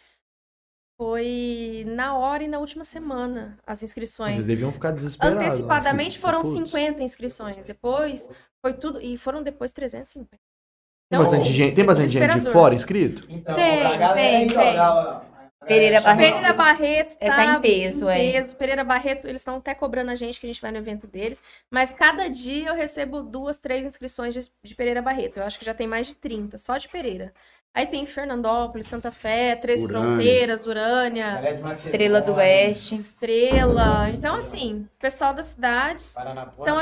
foi na hora e na última semana as inscrições. Vocês deviam ficar desesperados. né? Antecipadamente foram Putz. 50 inscrições. Depois foi tudo. E foram depois 350. Tem Então, bastante gente, tem bastante gente de fora inscrito? Então, Tem, tem, tem. a Pereira Barreto. Pereira Barreto É, tá, tá em peso, em é. peso. Pereira Barreto, eles estão até cobrando a gente que a gente vai no evento deles. Mas cada dia eu recebo duas, três inscrições de, de Pereira Barreto. Eu acho que já tem mais de 30, só de Pereira. Aí tem Fernandópolis, Santa Fé, Três Urânia. Fronteiras, Urânia, Macedônia, Estrela do Oeste. Estrela. Então, assim, o pessoal das cidades estão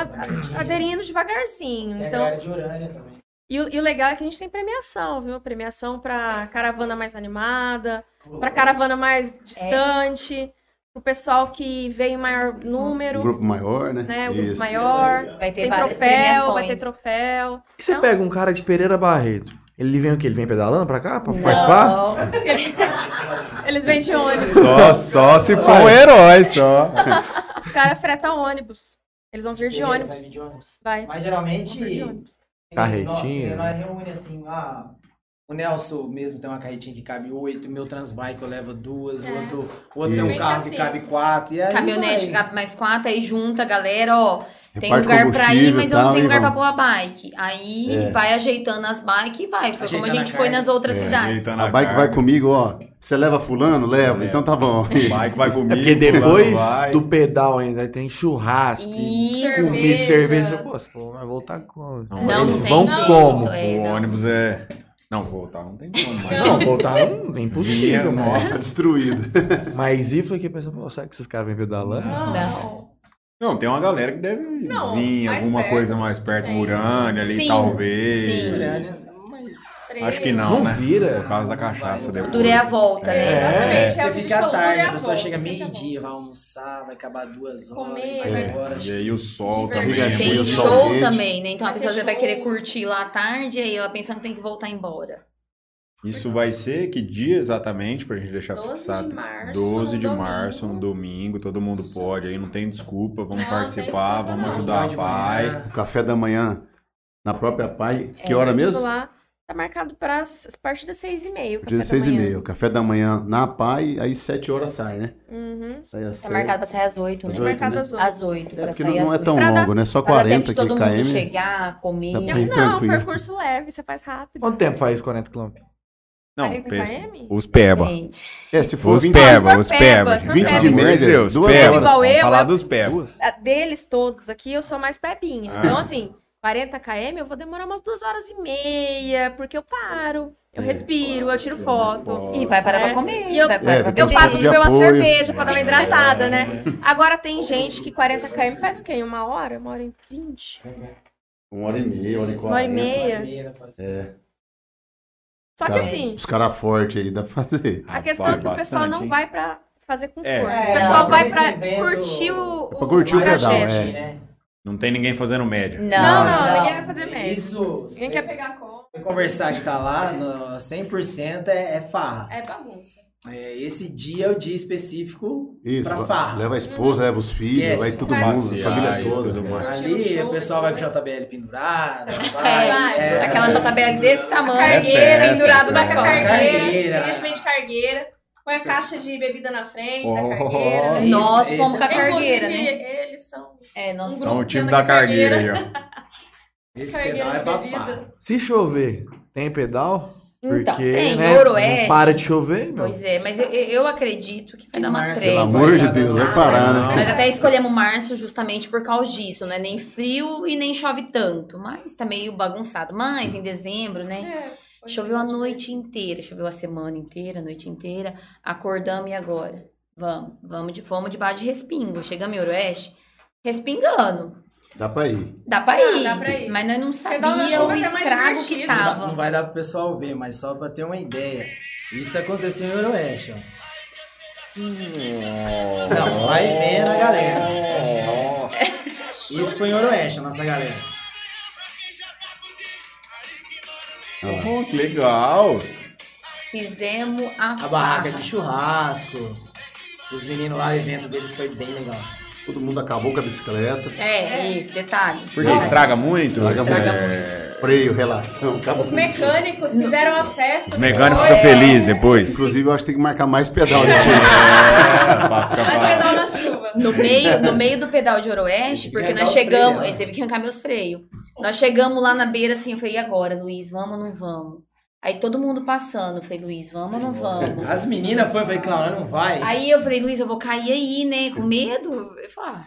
aderindo devagarzinho. Tem a Então, galera de Urânia também. e, o- e o legal é que a gente tem premiação, viu? Premiação pra caravana mais animada, pra caravana mais distante, pro pessoal que veio em maior Um número, grupo maior, né? né? O grupo Isso. maior. Vai ter Tem troféu, vai premiações. ter troféu. E você Então- pega um cara de Pereira Barreto, ele vem o quê? Ele vem pedalando pra cá pra participar? Não. <laughs> Eles vêm de ônibus. Só, só se for um herói, só. Os caras fretam ônibus. Eles vão vir de ônibus. de ônibus. Vai. Mas geralmente. ônibus. Carretinha. Nós, reúne assim, ah, o Nelson mesmo tem uma carretinha que cabe oito, o meu transbike eu levo duas, o É. outro, o outro tem um carro Assim. que cabe quatro. E aí Caminhonete vai. cabe mais quatro, aí junta a galera, ó. Tem Reparte lugar pra ir, mas eu não tenho lugar pra vamos. pôr a bike. Aí É. vai ajeitando as bikes e vai. Foi como a Ajeitando gente a foi carga. nas outras É, cidades. ajeitando A bike vai comigo, ó. Você leva fulano? Leva. Leva. Então tá bom. Bike vai comigo. É porque depois vai. do pedal ainda tem churrasco, e Isso. comida, Cerveja. cerveja. Pô, você falou, vai voltar como? Não, Não, Eles não tem vão jeito. como? É, O ônibus é. Não, voltar não tem como. Mas... Não, voltar não, é impossível, Vinha, né? Tá destruído. Mas e foi que pensou, pô, será que esses caras vêm pedalando? Não. Não, tem uma galera que deve Não, vir mais alguma perto, coisa mais perto, tem. Urânia ali, Sim, talvez. sim. Urânia, mas Acho que não, Não né? vira. Por causa da cachaça depois. Dure a volta, né? Exatamente. É que a gente fica falou, tarde, a pessoa chega sempre meio-dia, vai almoçar, vai acabar duas horas, Comer, vai vai- embora. E aí o sol também. é Tem show também, né? Então a Vai pessoa vai querer curtir lá à tarde e aí ela pensando que tem que voltar embora. Isso vai ser que dia exatamente pra gente deixar 12 de fixado? março, 12 de no março, um domingo. todo mundo pode, aí não tem desculpa, vamos Não, participar, não tem vamos desculpa, ajudar Vai a de pai. O café da manhã na própria pai. Que É, hora mesmo? lá. Tá marcado para a partir das seis e meia, 16 da e manhã. meia. Café da manhã na pai, aí 7 horas sai, né? Uhum. Sai às Tá seis. marcado pra sair às 8, Às né? Tá oito, marcado né? às oito. Às 8, É porque sair não às é 8. tão Pra dar- longo, né? Só Pra dar 40 tempo de todo km. mundo chegar, comer. Ir Não, tranquilo. percurso leve, você faz rápido. Quanto tempo faz 40 km? Não, 40 pensa. km? Os peba. É, se for Os 20 peba, for os peba, peba. se for 20 peba. de média, Deus, duas horas. horas. Igual eu, falar eu- dos peba. Deles todos aqui, eu sou mais pebinha. Ah. Então, assim, 40 km eu vou demorar umas duas horas e meia, porque eu paro, eu respiro, eu tiro foto. e vai parar É. pra comer, E eu- vai parar É, pra Eu paro pra beber uma cerveja pra dar uma hidratada, né? Agora tem gente que 40 km faz o quê? Uma hora? Uma hora e vinte? Uma hora e meia, uma hora e Uma hora e quarenta. meia. É. Só que Cara, assim, Os caras fortes aí, dá pra fazer. a questão é que o pessoal bastante, não hein? vai pra fazer com É, força. é, o pessoal vai pra curtir o, pra curtir o pedal, trajeto. é. né? Não tem ninguém fazendo média. Não, Não, não, não. ninguém vai fazer média. Isso, Ninguém quer pegar a conta. você conversar que tá lá, no 100% é, é farra. É bagunça. É, esse dia é o dia específico Isso, pra va- farra. leva a esposa, leva os filhos, Esquece. vai todo Vai mundo, passear a família toda. tudo mais. Ali o pessoal vai com. JBL pendurado, <laughs> Vai. vai. é, Aquela JBL desse tamanho, cargueira, pendurado nas é Vai com a festa. costas. cargueira, vende cargueira, põe a caixa de bebida na frente da Oh. cargueira. Isso, Nós fomos é com a farra. cargueira, né? eles são É, nós Um São o grupo time da da cargueira aí, cargueira. ó. <laughs> Esse Cargueira pedal é de pra. Se chover, tem pedal? Então, Porque, tem, né, Noroeste. Não para de chover, meu. Pois é, mas eu, eu acredito que vai dar uma Março, Pelo amor de Deus, vai, vai parar, né? Nós até escolhemos março justamente por causa disso, não é nem frio e nem chove tanto, mas tá meio bagunçado. Mas em dezembro, né? É, Choveu a noite inteira, choveu a semana inteira, a noite inteira. Acordamos e agora? Vamos, vamos de fome debaixo de respingo. Chegamos em Ooroeste, respingando. Dá pra ir. Dá pra Ah, ir, dá pra ir. mas nós não chuva o é estrago que tava. Não vai dar pro pessoal ver, mas só pra ter uma ideia. Isso aconteceu em Euroeste, ó. Não, vai vendo a galera. Isso foi em Oroeste, a nossa galera. Oh, que legal. Fizemos a, A barraca de churrasco. Os meninos lá, o evento deles foi bem legal. Todo mundo acabou com a bicicleta. É, isso, detalhe. Porque estraga muito? Estraga Estraga É, muito. Freio, relação, acabou Os mecânicos fizeram a festa. Os mecânicos ficam felizes depois. Inclusive, eu acho que tem que marcar mais pedal nesse É, fácil. pedal na chuva. No meio, no meio do pedal de Oroeste, porque nós os chegamos. freios, Ele teve que arrancar meus freios. Nós chegamos lá na beira assim, eu falei, e agora, Luiz, vamos ou não vamos? Aí todo mundo passando, eu falei, Luiz, vamos ou não vamos? As meninas foram, eu falei, Cláudia, não vai. Aí eu falei, Luiz, eu vou cair aí, né? Com medo. Eu falei,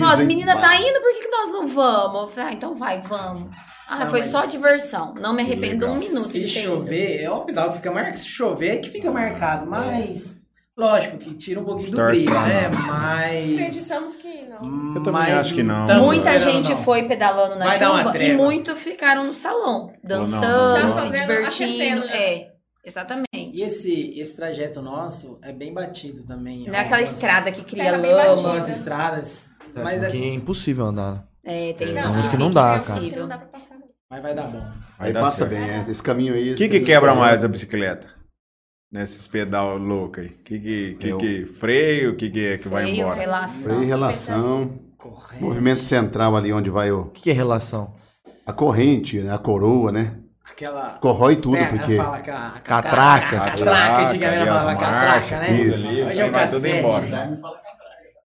ah, as meninas tá indo, por que, que nós não vamos? Eu falei, ah, então vai, vamos. Ah, Não, foi só diversão. Não me arrependo Legal. um minuto Se de ter ido. chover, é o pedal que fica marcado. Se chover, é que fica marcado. Mas, lógico que tira um pouquinho do brilho, né? Mas. Acreditamos que não. Eu também mas acho que não. tamo Muita gente não. foi pedalando na Vai chuva e muito ficaram no salão, não, dançando, não. Se fazendo, divertindo. aquecendo, né? É, exatamente. E esse, esse trajeto nosso é bem batido também. Não é aquela Algumas- estrada que cria bem lama. Algumas estradas. Mas, é, que é impossível andar. né? É, tem Não, uns acho que não dá, cara. Que impossível. não dá pra passar. não. mas vai dar bom. Aí dar passa certo. bem, é. Esse caminho aí. O que, que quebra mais a bicicleta? Nesses pedal loucos aí? Que que, que, Eu- que freio? O que, que é que vai Freio, embora? relação. Freio relação. Correto. Movimento central ali onde vai o, O que, que é relação? a corrente, né? A coroa, né? Aquela. Corrói tudo, Tem- porque. Fala a, a Catraca. Catraca, antigamente ela as falava catraca, né? Isso. ali, Hoje é o vai tudo cassete. embora.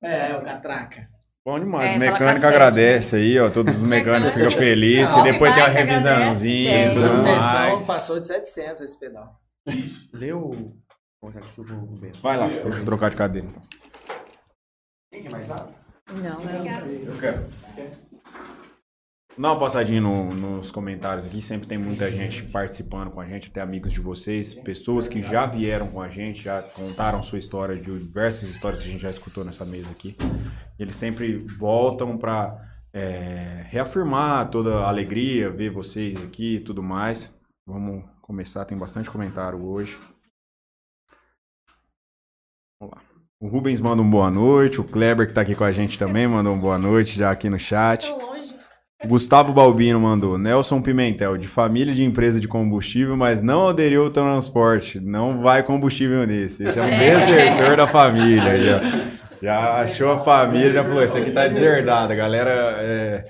É, é o catraca. Bom demais. É, o mecânico agradece aí, ó. Todos os mecânicos ficam felizes. Que depois tem uma revisãozinha É. tudo mais. passou de 700 esse pedal. Lê o. Não. Vai lá, deixa eu trocar de cadeira. então. Não. Eu quero. Dá uma passadinha no- nos comentários aqui, sempre tem muita gente participando com a gente, até amigos de vocês, pessoas que já vieram com a gente, já contaram sua história, de diversas histórias que a gente já escutou nessa mesa aqui. Eles sempre voltam para reafirmar toda a alegria, ver vocês aqui e tudo mais. Vamos começar, tem bastante comentário hoje. Vamos lá. O Rubens manda um boa noite, o Kleber que tá aqui com a gente também mandou um boa noite já aqui no chat. Gustavo Balbino mandou. Nelson Pimentel, de família de empresa de combustível, mas não aderiu ao transporte. Não vai combustível nesse. Esse é um desertor da família. <laughs> Já, já achou a família, já falou: Esse aqui tá deserdado. A galera é,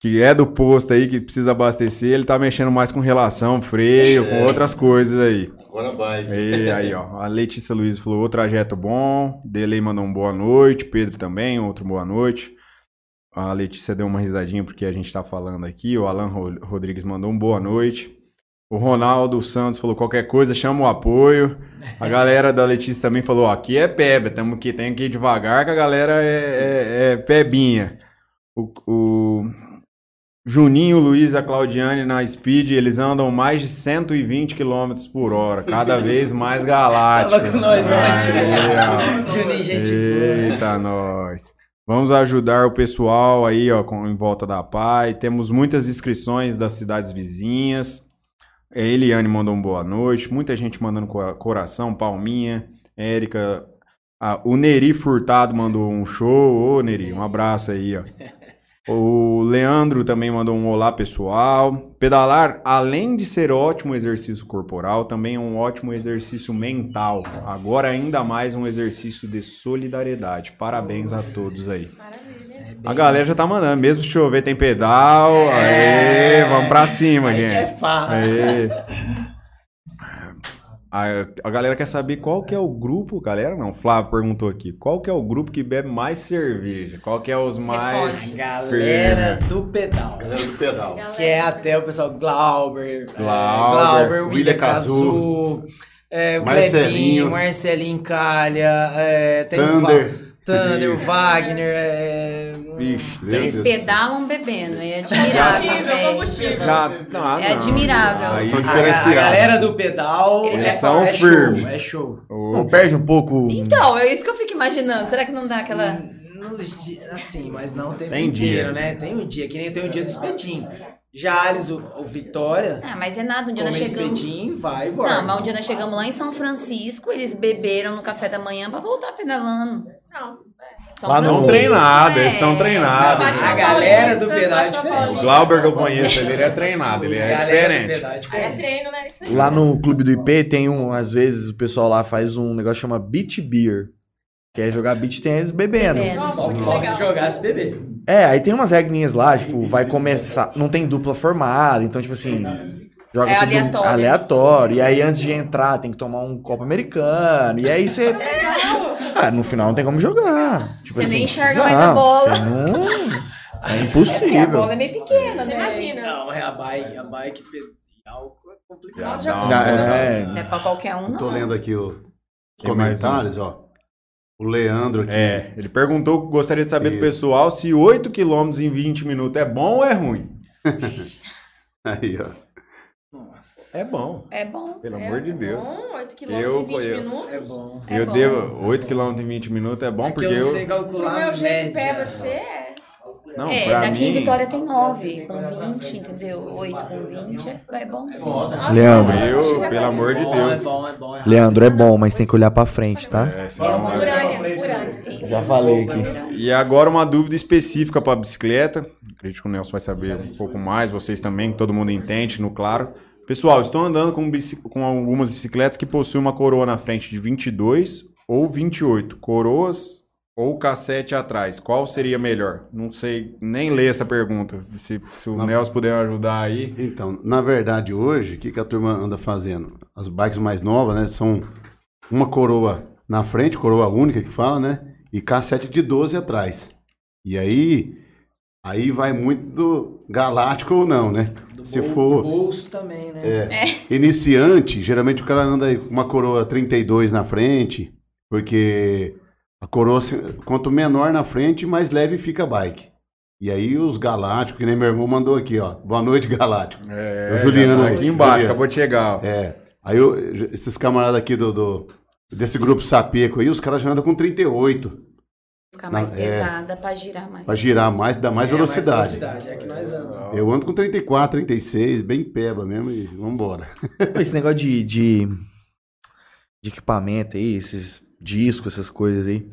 que é do posto aí, que precisa abastecer, ele tá mexendo mais com relação, freio, com outras coisas aí. Agora vai. E aí, ó. A Letícia Luiz falou: o trajeto bom. Delei mandou um boa noite. Pedro também, outro boa noite. A Letícia deu uma risadinha porque a gente tá falando aqui. O Alan Ro- Rodrigues mandou um boa noite. O Ronaldo Santos falou: qualquer coisa, chama o apoio. A galera da Letícia também falou: ó, aqui é peba, tamo aqui, tem que ir devagar, que a galera é, é- é pebinha. O, o Juninho, Luiz e a Claudiane na Speed, eles andam mais de 120 km por hora, cada <laughs> vez mais galáctico. Tava com nós ontem. Aí, ó. <laughs> Juninho, gente. Eita, nós. Vamos ajudar o pessoal aí, ó, com, em volta da PAI. Temos muitas inscrições das cidades vizinhas. A Eliane mandou um boa noite. Muita gente mandando co- coração, palminha. Érica. Ah, o Neri Furtado mandou um show. Ô, Neri, um abraço aí, ó. O Leandro também mandou um olá pessoal. Pedalar, além de ser ótimo exercício corporal, também é um ótimo exercício mental. Agora ainda mais um exercício de solidariedade. Parabéns a todos aí. É A galera já tá mandando, mesmo se chover tem pedal. Aê, vamos pra cima, que gente. é fácil. Aê. A, a galera quer saber qual que é o grupo, galera não, Flávio perguntou aqui, qual que é o grupo que bebe mais cerveja? Qual que é os mais... Responde. Galera do pedal. Galera do pedal. Que é até o pessoal Glauber, é, Glauber, Glauber William Cazu, é, o Marcelinho. Clebinho, Marcelinho Calha, é, tem o Thunder. Va- Thunder, o Wagner, é, Meu Eles Deus. pedalam bebendo, é admirável, Combustível, velho. combustível. já, É não. admirável. Aí, São a, a diferenciados. galera do pedal Eles é, são é firmes. show, é show. Não perde um pouco. Então, é isso que eu fico imaginando. Será que não dá aquela. Nos di- assim, mas não tem, Tem um inteiro, dia. né? Tem um dia, que nem tem o dia do espetinho. Jales, o, o Vitória, Ah, mas é nada. Um dia nós chegamos. espetinho, vai e volta. Não, mas um dia nós chegamos lá em São Francisco, eles beberam no café da manhã pra voltar pedalando. Não. São Lá Francisco, treinados, é. eles estão treinados. Bate A galera do pedal é diferente. O Glauber que eu conheço, ele, é treinado, ele é diferente. é é treino, né? Isso aí. Lá no clube do IP tem um, às vezes o pessoal lá faz um negócio que chama beach beer. Que é jogar beach tênis bebendo. Bebendo. Nossa, Só pode jogar se beber. É, aí tem umas regrinhas lá, tipo, vai começar. Não tem dupla formada, então, tipo assim. Joga É tudo aleatório. aleatório. E aí, antes de entrar, tem que tomar um copo americano. E aí você. Ah, no final não tem como jogar. Tipo Você assim, nem enxerga mais a bola. não- <laughs> É Porque a impossível. bola é meio pequena, Você né? imagina. Não, é a bike, a bike pedal é complicado. Já uma É, voltada. É pra qualquer um, Eu tô não. lendo aqui os Tem mais um. comentários, ó. O Leandro aqui. É, ele perguntou, gostaria de saber do Isso. pessoal se 8 km em 20 minutos é bom ou é ruim? <laughs> Aí, ó. É bom, É bom. pelo É amor de Deus. Bom, 8 km Eu- em 20 eu- minutos. é bom. É eu bom. devo 8 km em 20 minutos é bom é que porque eu não sei calcular meu a jeito peba de ser, é. não, É, pra daqui mim, em Vitória tem 9 com 20, entendeu? 8 com 20 é, é bom sim. Nossa, Leandro. mas Eu, pelo a amor de É bom, Deus. é bom, é bom. É Leandro é bom, mas tem que olhar pra frente, tá? É, É uma vai- Urânia, urânia. Já falei aqui. E agora uma dúvida específica para bicicleta. Acredito que o Nelson vai saber um pouco mais, vocês também, que todo mundo entende, no claro. Pessoal, estou andando com, com algumas bicicletas que possuem uma coroa na frente de 22 ou 28. Coroas ou cassete atrás. Qual seria melhor? Não sei nem ler essa pergunta. Se, se o Não. Nelson puder ajudar aí. Então, na verdade, hoje, o que, que a turma anda fazendo? As bikes mais novas, né? São uma coroa na frente, coroa única que fala, né? E cassete de 12 atrás. E aí, aí vai muito do galáctico ou não, né? Do Se bol- for- do bolso também, né? É. Iniciante, geralmente o cara anda aí com uma coroa 32 na frente, porque a coroa, se- quanto menor na frente, mais leve fica a bike. E aí os galácticos, que nem meu irmão mandou aqui, ó. Boa noite, galáctico. É, O Juliano tá aqui embaixo, Juliano. acabou de chegar. ó. É. Aí eu- esses camaradas aqui do, do- desse grupo Sapeco aí, os caras já andam com 38. Ficar mais Não, é. pesada pra girar mais. Pra girar mais, dá mais É, velocidade. velocidade, é que nós andamos. Eu ando com 34, 36, bem peba mesmo e vambora. Esse negócio de, de, de equipamento aí, esses discos, essas coisas aí.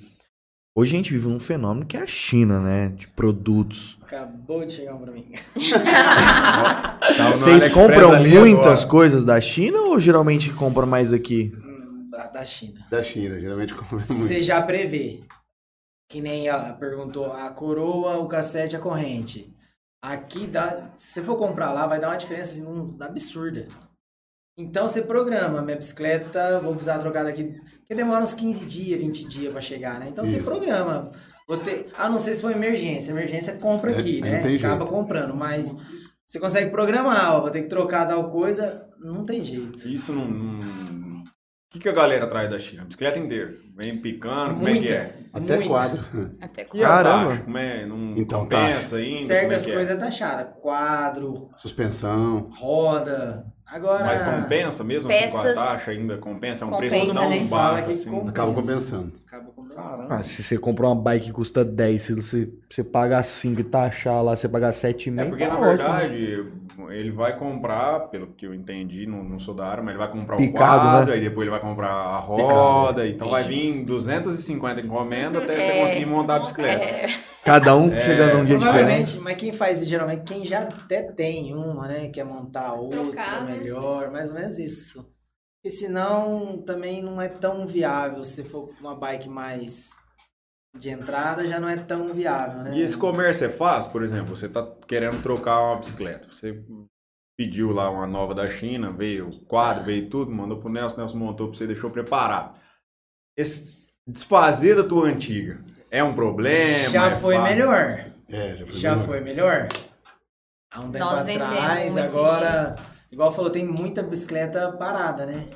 Hoje a gente vive num fenômeno que é a China, né? De produtos. Acabou de chegar um pra mim. <laughs> No Vocês compram muitas agora. coisas da China ou geralmente compram mais aqui? Hum, Da, da China. Da China, geralmente compra muito. Você já prevê. Que nem ela perguntou, a coroa, o cassete, a corrente. Aqui dá. Se você for comprar lá, vai dar uma diferença assim, um- absurda. Então você programa, minha bicicleta, vou precisar trocar daqui. Porque demora uns 15 dias, 20 dias pra chegar, né? Então você Isso. programa. Vou ter, a não ser se for emergência. Emergência compra É, aqui, né? Acaba jeito. comprando. Mas você consegue programar, ó, vou ter que trocar tal coisa, não tem jeito. Isso não. não- que, que a galera traz da China? Bicicleta inteira. Vem picando, como é que é? Até muita. quadro. <laughs> Até a Caramba. Como é? Não Então, compensa ainda? Certas como é que é? coisas é taxada. Quadro, Suspensão. roda. Agora. Mas compensa mesmo assim, com a Peças- taxa ainda? Compensa? É um Compensa, preço tão né? baixo assim. compensa. Acaba compensando. Acaba compensando. Ah, se você comprar uma bike que custa 10, se você, você pagar 5 e taxar lá, você pagar 7,5, É porque, tá na ótimo. verdade, ele vai comprar, pelo que eu entendi, não, não sou da área, mas ele vai comprar o Picado, quadro, né? aí depois ele vai comprar a roda, então vai vir 250 encomendas até você É. conseguir montar a bicicleta. É, Cada um É, chegando um dia diferente. Provavelmente, mas quem faz isso, geralmente quem já até tem uma, né? Quer montar outra Trocar, né? Melhor, mais ou menos isso. E senão também não é tão viável. Se for uma bike mais de entrada, já não é tão viável, né? E esse comércio é fácil, por exemplo, você tá querendo trocar uma bicicleta, você pediu lá uma nova da China, veio o quadro, veio tudo, mandou pro Nelson, Nelson montou pra você, deixou preparado. Esse desfazer da tua antiga é um problema? já é foi fácil? melhor. É, já foi. Já melhor. foi melhor? Há um tempo Nós vendemos atrás, esses agora, igual falou, tem muita bicicleta parada, né?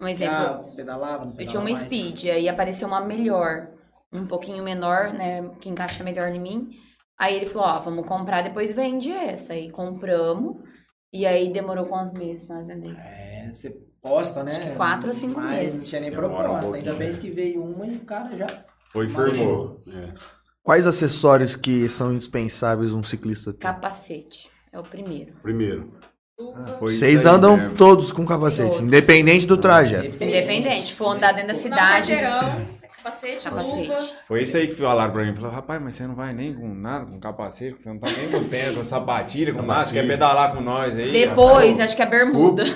um exemplo, Já pedalava, não eu pedalava tinha uma mais. Speed, aí apareceu uma melhor, um pouquinho menor, né, que encaixa melhor em mim. Aí ele falou, ó, vamos comprar, depois vende essa. Aí compramos, e aí demorou quantos meses pra nós vender? É, você posta, né? Acho que quatro ou cinco Mas meses. não tinha nem Demora um proposta. Ainda bem que veio uma e o cara já. Foi firmou. É. Quais acessórios que são indispensáveis um ciclista ter? Capacete, é o primeiro. Primeiro. Foi Vocês andam mesmo. todos com capacete, independente do trajeto. Independente, for andar dentro da cidade, <laughs> Capacete, Capacete. luva. Foi isso aí que falaram pra mim. Falaram, rapaz, mas você não vai nem com nada, com capacete, você não tá nem com tênis, com sapatilha, com <laughs> nada, você quer pedalar com nós aí? Depois, acho que a bermuda. <laughs>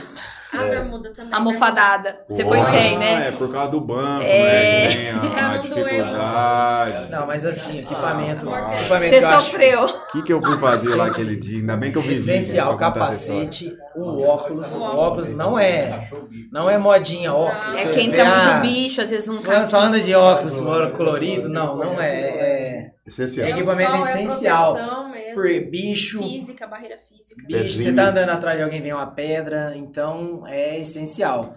A bermuda também. A mofadada. Você foi sem, né? É, por causa do banco, É. né? <laughs> Tem a, dificuldade. Não, mas assim, equipamento. Ah, equipamento Você sofreu. O que, que eu fui fazer lá aquele dia? Ainda bem que eu vivi. Essencial, pra contar essa capacete, o óculos. O óculos não é, não é modinha óculos. É que entra ah, muito bicho, às vezes não tá. só anda de óculos colorido. Não, não é. É, Essencial. É equipamento sol, essencial. É por bicho, Física, barreira física. bicho, você tá andando atrás de alguém, vem uma pedra, então é essencial.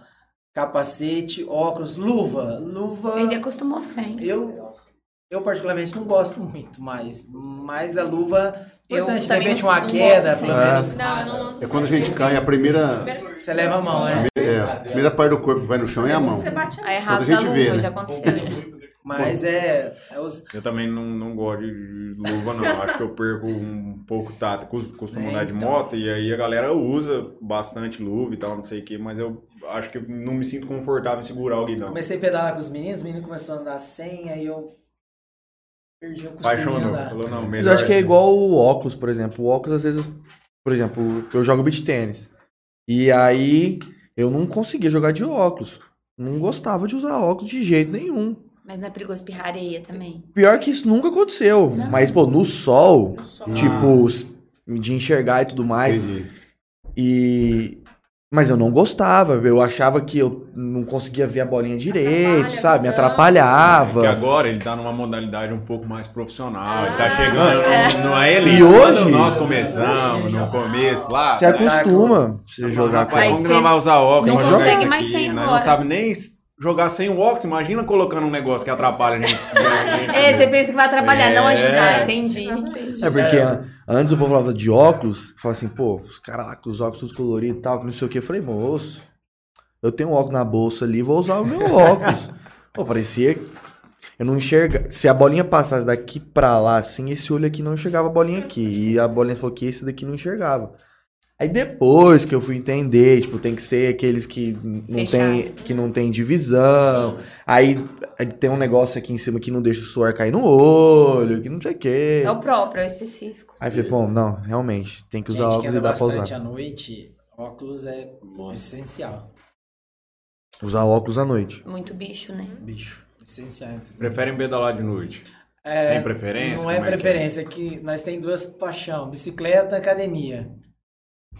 Capacete, óculos, luva. Luva. Ele acostumou sem. Eu, eu particularmente não gosto muito mais, mas a luva, Eu importante, de repente não- uma não queda, pelo menos. Não, eu não ando É quando a gente cai, a primeira, Você leva a mão, né? é, a primeira parte do corpo que vai no chão é a mão. Você bate a Aí Quando rasga a gente luva, vê, né? já aconteceu. Mas é, é os, Eu também não, não gosto de luva, não. Acho que eu perco um pouco tato. Costumo É, andar de então. moto e aí a galera usa bastante luva e tal, não sei o que, mas eu acho que não me sinto confortável em segurar o guidão. comecei a pedalar com os meninos, os meninos começaram a andar sem, aí eu perdi o costume Apaixonou. Falou, não, melhor. eu acho que é assim. igual o óculos, por exemplo. O óculos, às vezes, por exemplo, eu jogo beach tênis. E aí eu não conseguia jogar de óculos. Não gostava de usar óculos de jeito nenhum. Mas não é perigoso espirrar areia também. Pior que isso nunca aconteceu. Não. Mas, pô, no sol, no sol. tipo, de enxergar e tudo mais. Entendi. E. Mas eu não gostava, eu achava que eu não conseguia ver a bolinha direito, Atrapalha sabe? Me atrapalhava. Porque agora ele tá numa modalidade um pouco mais profissional. ele tá Ah. chegando, não é ele. E Quando hoje- nós começamos, no começo lá. Você acostuma você jogar com você não vai usar óculos? não consegue mais aqui? sem agora. não sabe nem jogar sem o óculos. Imagina colocando um negócio que atrapalha a gente. <laughs> É, você pensa que vai atrapalhar, não É. ajudar, entendi. É porque an- antes o povo falava de óculos, falava assim, pô, os caras lá com os óculos todos coloridos e tal, que não sei o que. Eu falei, moço, eu tenho um óculos na bolsa ali, vou usar o meu <laughs> óculos. pô, parecia. que Eu não enxerga. Se a bolinha passasse daqui pra lá, assim, esse olho aqui não enxergava a bolinha aqui. E a bolinha falou que esse daqui não enxergava. Aí depois que eu fui entender, tipo, tem que ser aqueles que não tem, que não tem divisão. Aí, aí tem um negócio aqui em cima que não deixa o suor cair no olho, que não sei o quê. É o próprio, é o específico. Aí eu falei, pô, não, realmente, tem que usar Gente que óculos anda e dá pra bastante usar. à noite, óculos é essencial. Usar óculos à noite. Muito bicho, né? Bicho, essencial. Preferem pedalar de noite? É, Tem preferência? Não é Como que preferência, que nós tem duas paixão, bicicleta, academia.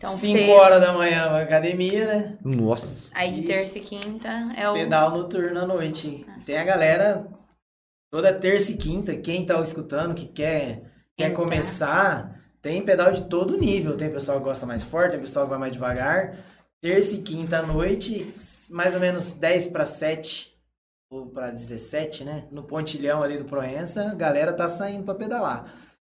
Então, 5 cedo. horas da manhã pra academia, né? Nossa. Aí de terça e quinta é o. Pedal noturno à noite. Tem a galera toda terça e quinta, quem tá escutando, que quer, quer Entrar. começar, tem pedal de todo nível. Tem pessoal que gosta mais forte, tem pessoal que vai mais devagar. Terça e quinta à noite, mais ou menos 10 para 7 ou para 17, né? No pontilhão ali do Proença, a galera tá saindo para pedalar.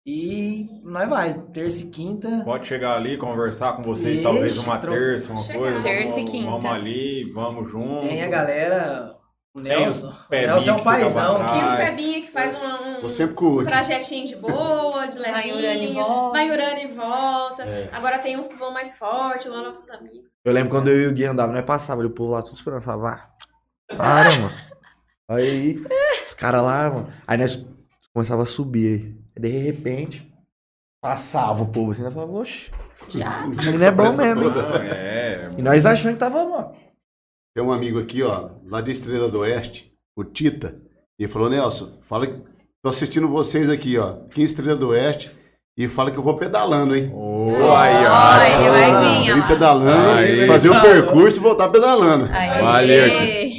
E nós vai, terça e quinta. Pode chegar ali, conversar com vocês, Ixi, talvez uma tro- terça, uma Chegar. coisa. Terça e vamos, quinta. Vamos ali, vamos junto. Tem a galera. O Nelson. O Nelson é um paizão. Tem os pebinhos que faz um, sempre o um trajetinho de boa, de levinho. e. Vai urando e volta. É. Agora tem uns que vão mais forte, lá nossos amigos. Eu lembro quando eu e o Gui andava, nós passava, ele povo lá tudo esperando, eu falava, ah, para, mano. Aí, os caras lá, mano. Aí nós começava a subir. Aí, de repente, passava o povo assim, nós falava, oxe, Já? ele não é bom mesmo. hein?" toda. Não, é. E nós achando que tava, mano. Tem um amigo aqui, ó, lá de Estrela do Oeste, o Tita, e ele falou, Nelson, fala que tô assistindo vocês aqui, ó, aqui em Estrela do Oeste, e fala que eu vou pedalando, hein? Ô, aí, ó. Ai, ele vai vir, ó. pedalando, Aí. fazer o percurso e voltar pedalando. Aí, Valeu.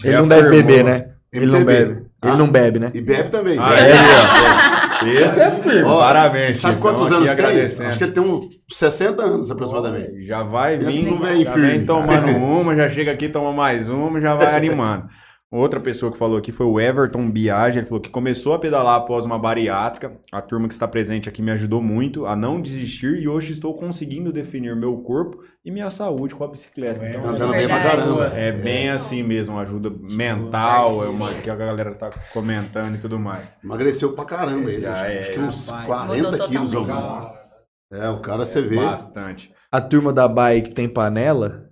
Ele não deve beber, né? Ele não MTB. bebe. Ele não bebe, né? E bebe também. Aí, ó. Esse é firme. Ó, Parabéns. Sabe quantos anos tem? Acho que ele tem uns 60 anos aproximadamente. Já vai não vem já firme. vem tomando <laughs> uma, já chega aqui, toma mais uma, já vai animando. Outra pessoa que falou aqui foi o Everton Biage, ele falou que começou a pedalar após uma bariátrica. A turma que está presente aqui me ajudou muito a não desistir e hoje estou conseguindo definir meu corpo e minha saúde com a bicicleta. Então, Tá andando bem pra Verdade. caramba. é bem assim mesmo, ajuda mental, é uma que a galera tá comentando e tudo mais. Emagreceu pra caramba ele. Já acho, é, acho que uns rapaz. 40 Mudou quilos ou mais. É, o cara você vê. Bastante. A turma da bike tem panela.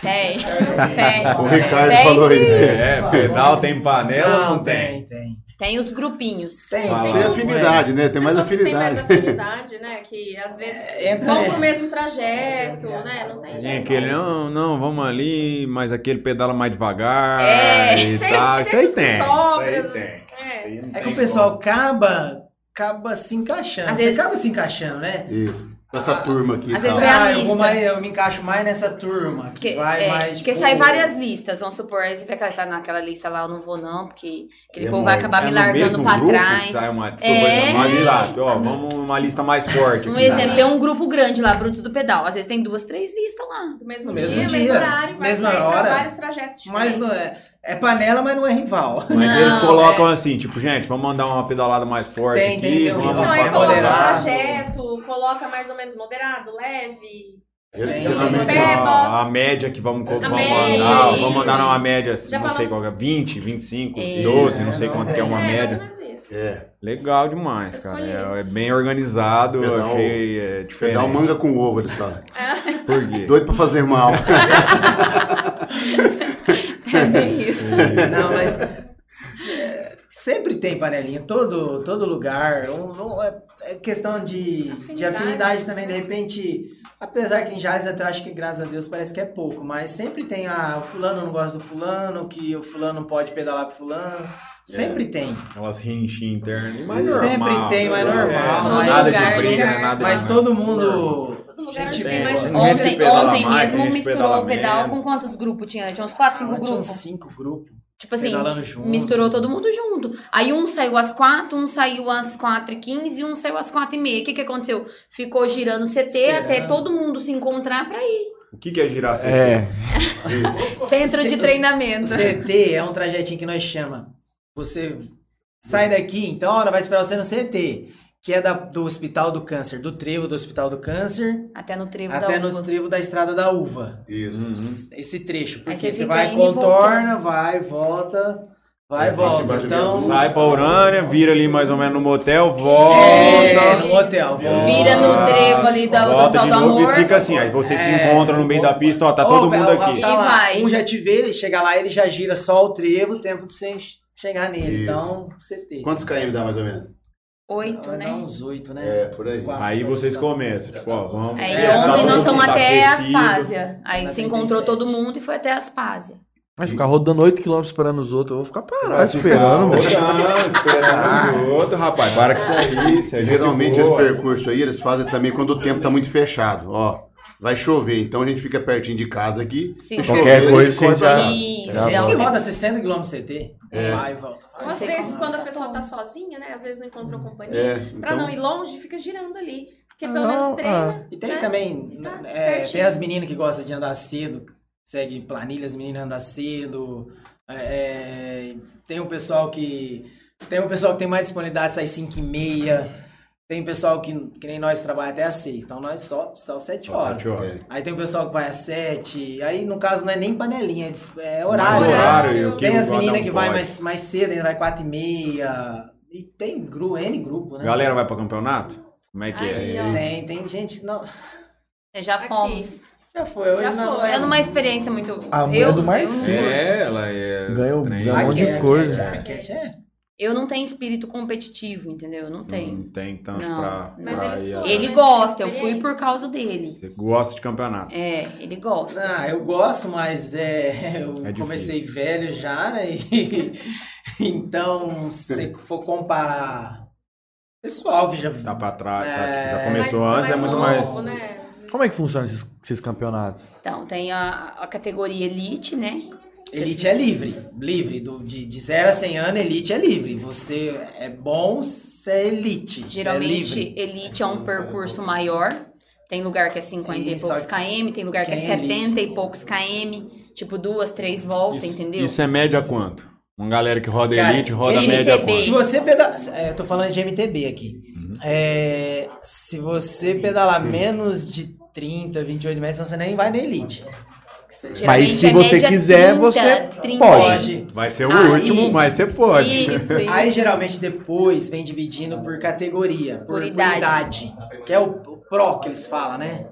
Tem, tem. <laughs> O Ricardo Tem falou sim. aí. É, pedal tem panela ou não tem? tem, tem. Tem os grupinhos. Tem, Ah, sim. Tem afinidade, né? Tem mais que têm mais afinidade. afinidade, né? Que às vezes entra vão pro mesmo trajeto, né? Não tem Tem aquele, não, não, vamos ali, mas aquele pedala mais devagar É, e <laughs> sempre- tal. Isso aí tem. sobram, Isso aí tem. É. Isso não É que tem o pessoal acaba, acaba se encaixando. Às Você vezes- acaba se encaixando, né? Isso. Essa turma aqui. Às tal. vezes vem a Ah, eu, vou lista. mais, eu me encaixo mais nessa turma. Que vai é, mais. porque tipo, sai várias listas, vamos supor, aí você vê que ela tá naquela lista lá, eu não vou não, porque aquele É, povo vai mas acabar é me largando pra trás. Sai uma, É. uma lista, ó, vamos uma lista mais forte. Um exemplo, tem um grupo grande lá, Bruto do Pedal. Às vezes tem duas, três listas lá. Do mesmo, No mesmo dia, dia, mesmo horário, vai mesma hora. vários trajetos Mas diferentes. não é, é panela, mas não é rival. Mas Não, eles colocam é. assim, tipo, gente, vamos mandar uma pedalada mais forte Tem, aqui. tem, tem vamos. Não, é moderado. trajeto, coloca mais ou menos moderado, leve. Geralmente, tem. a, a média que vamos, vamos média, mandar, isso, vamos mandar numa isso. média, Já não sei qual que é, 20, 25, Isso. 12, não sei É, quanto que é uma é, mais ou média. menos isso. É. Legal demais, cara. É, é bem organizado, eu Pedal- achei é, diferente. Pedal manga com ovo, eles falam. <laughs> Por quê? Doido pra fazer mal. <laughs> É bem <laughs> isso. Não, mas é, sempre tem panelinha, todo, todo lugar. Um- um- é, é questão de de afinidade. Afinidade. também, de repente. Apesar que em Jales até eu acho que, graças a Deus, parece que é pouco, mas sempre tem a o fulano não gosta do fulano, que o fulano não pode pedalar com o fulano. Sempre tem. Aquelas rinchas internas. Mas Sempre normal, tem, mas normal, É, mas- nada de briga, né? nada Mas de todo mundo. Todo lugar Gente, onde tem, tem mais Ontem, ontem mesmo misturou o pedal menos. com quantos grupos tinha? Tinha uns quatro, cinco Ah, tinha uns grupos. cinco grupos. Tipo assim, misturou todo mundo junto. Aí um saiu às quatro, um saiu às quatro e quinze e um saiu às quatro e meia. O que que aconteceu? Ficou girando CT Esperando. até todo mundo se encontrar pra ir. O que, que é girar CT? É. Centro de treinamento. CT é um trajetinho que nós chama. Você sai daqui, então, olha, vai esperar você no CT, que é da- do Hospital do Câncer, do trevo do Hospital do Câncer, Até no trevo até da no uva. trevo da Estrada da Uva. Isso. Esse trecho, porque você você, vai, contorna, vai, volta, vai, É, volta. Então. Sai pra Urânia, vira ali mais ou menos no motel, é, volta. no hotel, volta. Vira no trevo ali da, do Volta Hospital de do Amor. e fica assim. Aí você se É. encontra no meio da pista, ó, tá todo mundo ó, aqui. tá lá. Um já te vê, ele chega lá, ele já gira só o trevo, tempo de você chegar nele. Isso. Então, CT. Quantos KM dá mais ou menos? Oito, né? uns oito, né? É, por aí. Quatro, Aí vocês começam, tipo, ó, vamos. Aí É, tá ontem nós fomos até. Aspásia. Aí Na se encontrou 37. todo mundo e foi até Aspásia. Mas ficar rodando 8km esperando os outros, eu vou ficar parado esperando, velho. <laughs> Não, esperando o outro, rapaz. Para com isso aí. Isso é Geralmente esse percurso aí eles fazem também quando o tempo tá muito fechado. Ó, vai chover, então a gente fica pertinho de casa aqui. Sim. Se Qualquer chover, coisa correm você já-. Isso, Já Gente dá que um- roda 60 km CT. Vai e volta. Vai. Às vezes, quando a pessoa tá sozinha, né? Às vezes não encontrou companhia. É, Pra não então, ir longe, fica girando ali. Porque pelo Não, menos treina. E tem né? também, Tá é, tem as meninas que gostam de andar cedo, segue planilhas, meninas andam cedo. é, tem um pessoal que. Tem um pessoal que tem mais disponibilidade, sai 5 e meia. Tem pessoal que, que nem nós trabalha até às 6. Então nós só, só 7 Só horas. sete horas. é. Aí tem o pessoal que vai às 7. Aí no caso não é nem panelinha, é, dis- é Mais horário. né? horário, e que Tem as meninas Godão que vai mais, mais cedo, ainda vai 4 e meia. E tem gru, N grupo, né? Galera vai pra campeonato? Como é que Aí, é? ó. Tem, tem gente. Não, Já Aqui. fomos. já foi. Hoje Já não, foi. É numa experiência muito. A eu, do eu, Marcinho. É, ela é. Ganhou- ganhou um monte de coisa. raquete, é. Eu não tenho espírito competitivo, entendeu? Eu não tenho. Não tem tanto Não, pra. Mas pra eles foram. Ele Mas gosta, eu fui por causa dele. Você gosta de campeonato. É, ele gosta. Ah, eu gosto, mas é, <laughs> eu É comecei velho já, né? <laughs> E, então, se for comparar pessoal que já Tá pra trás, tá, tipo, É, já começou Mais- antes, é muito novo, mais. Né? Como é que funciona esses, esses campeonatos? Então, tem a, a categoria Elite, né? Elite é livre, livre, do, de, de 0 a 100 anos, Elite é livre. Você é bom, você é Elite, é Geralmente, livre. Elite é um percurso maior. Tem lugar que é 50 e Isso, poucos km, tem lugar que é é 70 e poucos km. Tipo, duas, três voltas, Isso, entendeu? isso é média quanto? Uma galera que roda Cara, elite roda MTB. média quanto? Se você pedalar. É, eu tô falando de MTB aqui. Uhum. É, se você pedalar menos de 30, 28 metros, você nem vai na Elite. Geralmente Mas se é você quiser, 30, você 30. pode. Vai ser o Aí- último, mas você pode. Isso, <laughs> isso. Aí geralmente depois vem dividindo por categoria, por, Por por idade. idade. Que é o, o Pro que eles falam, né?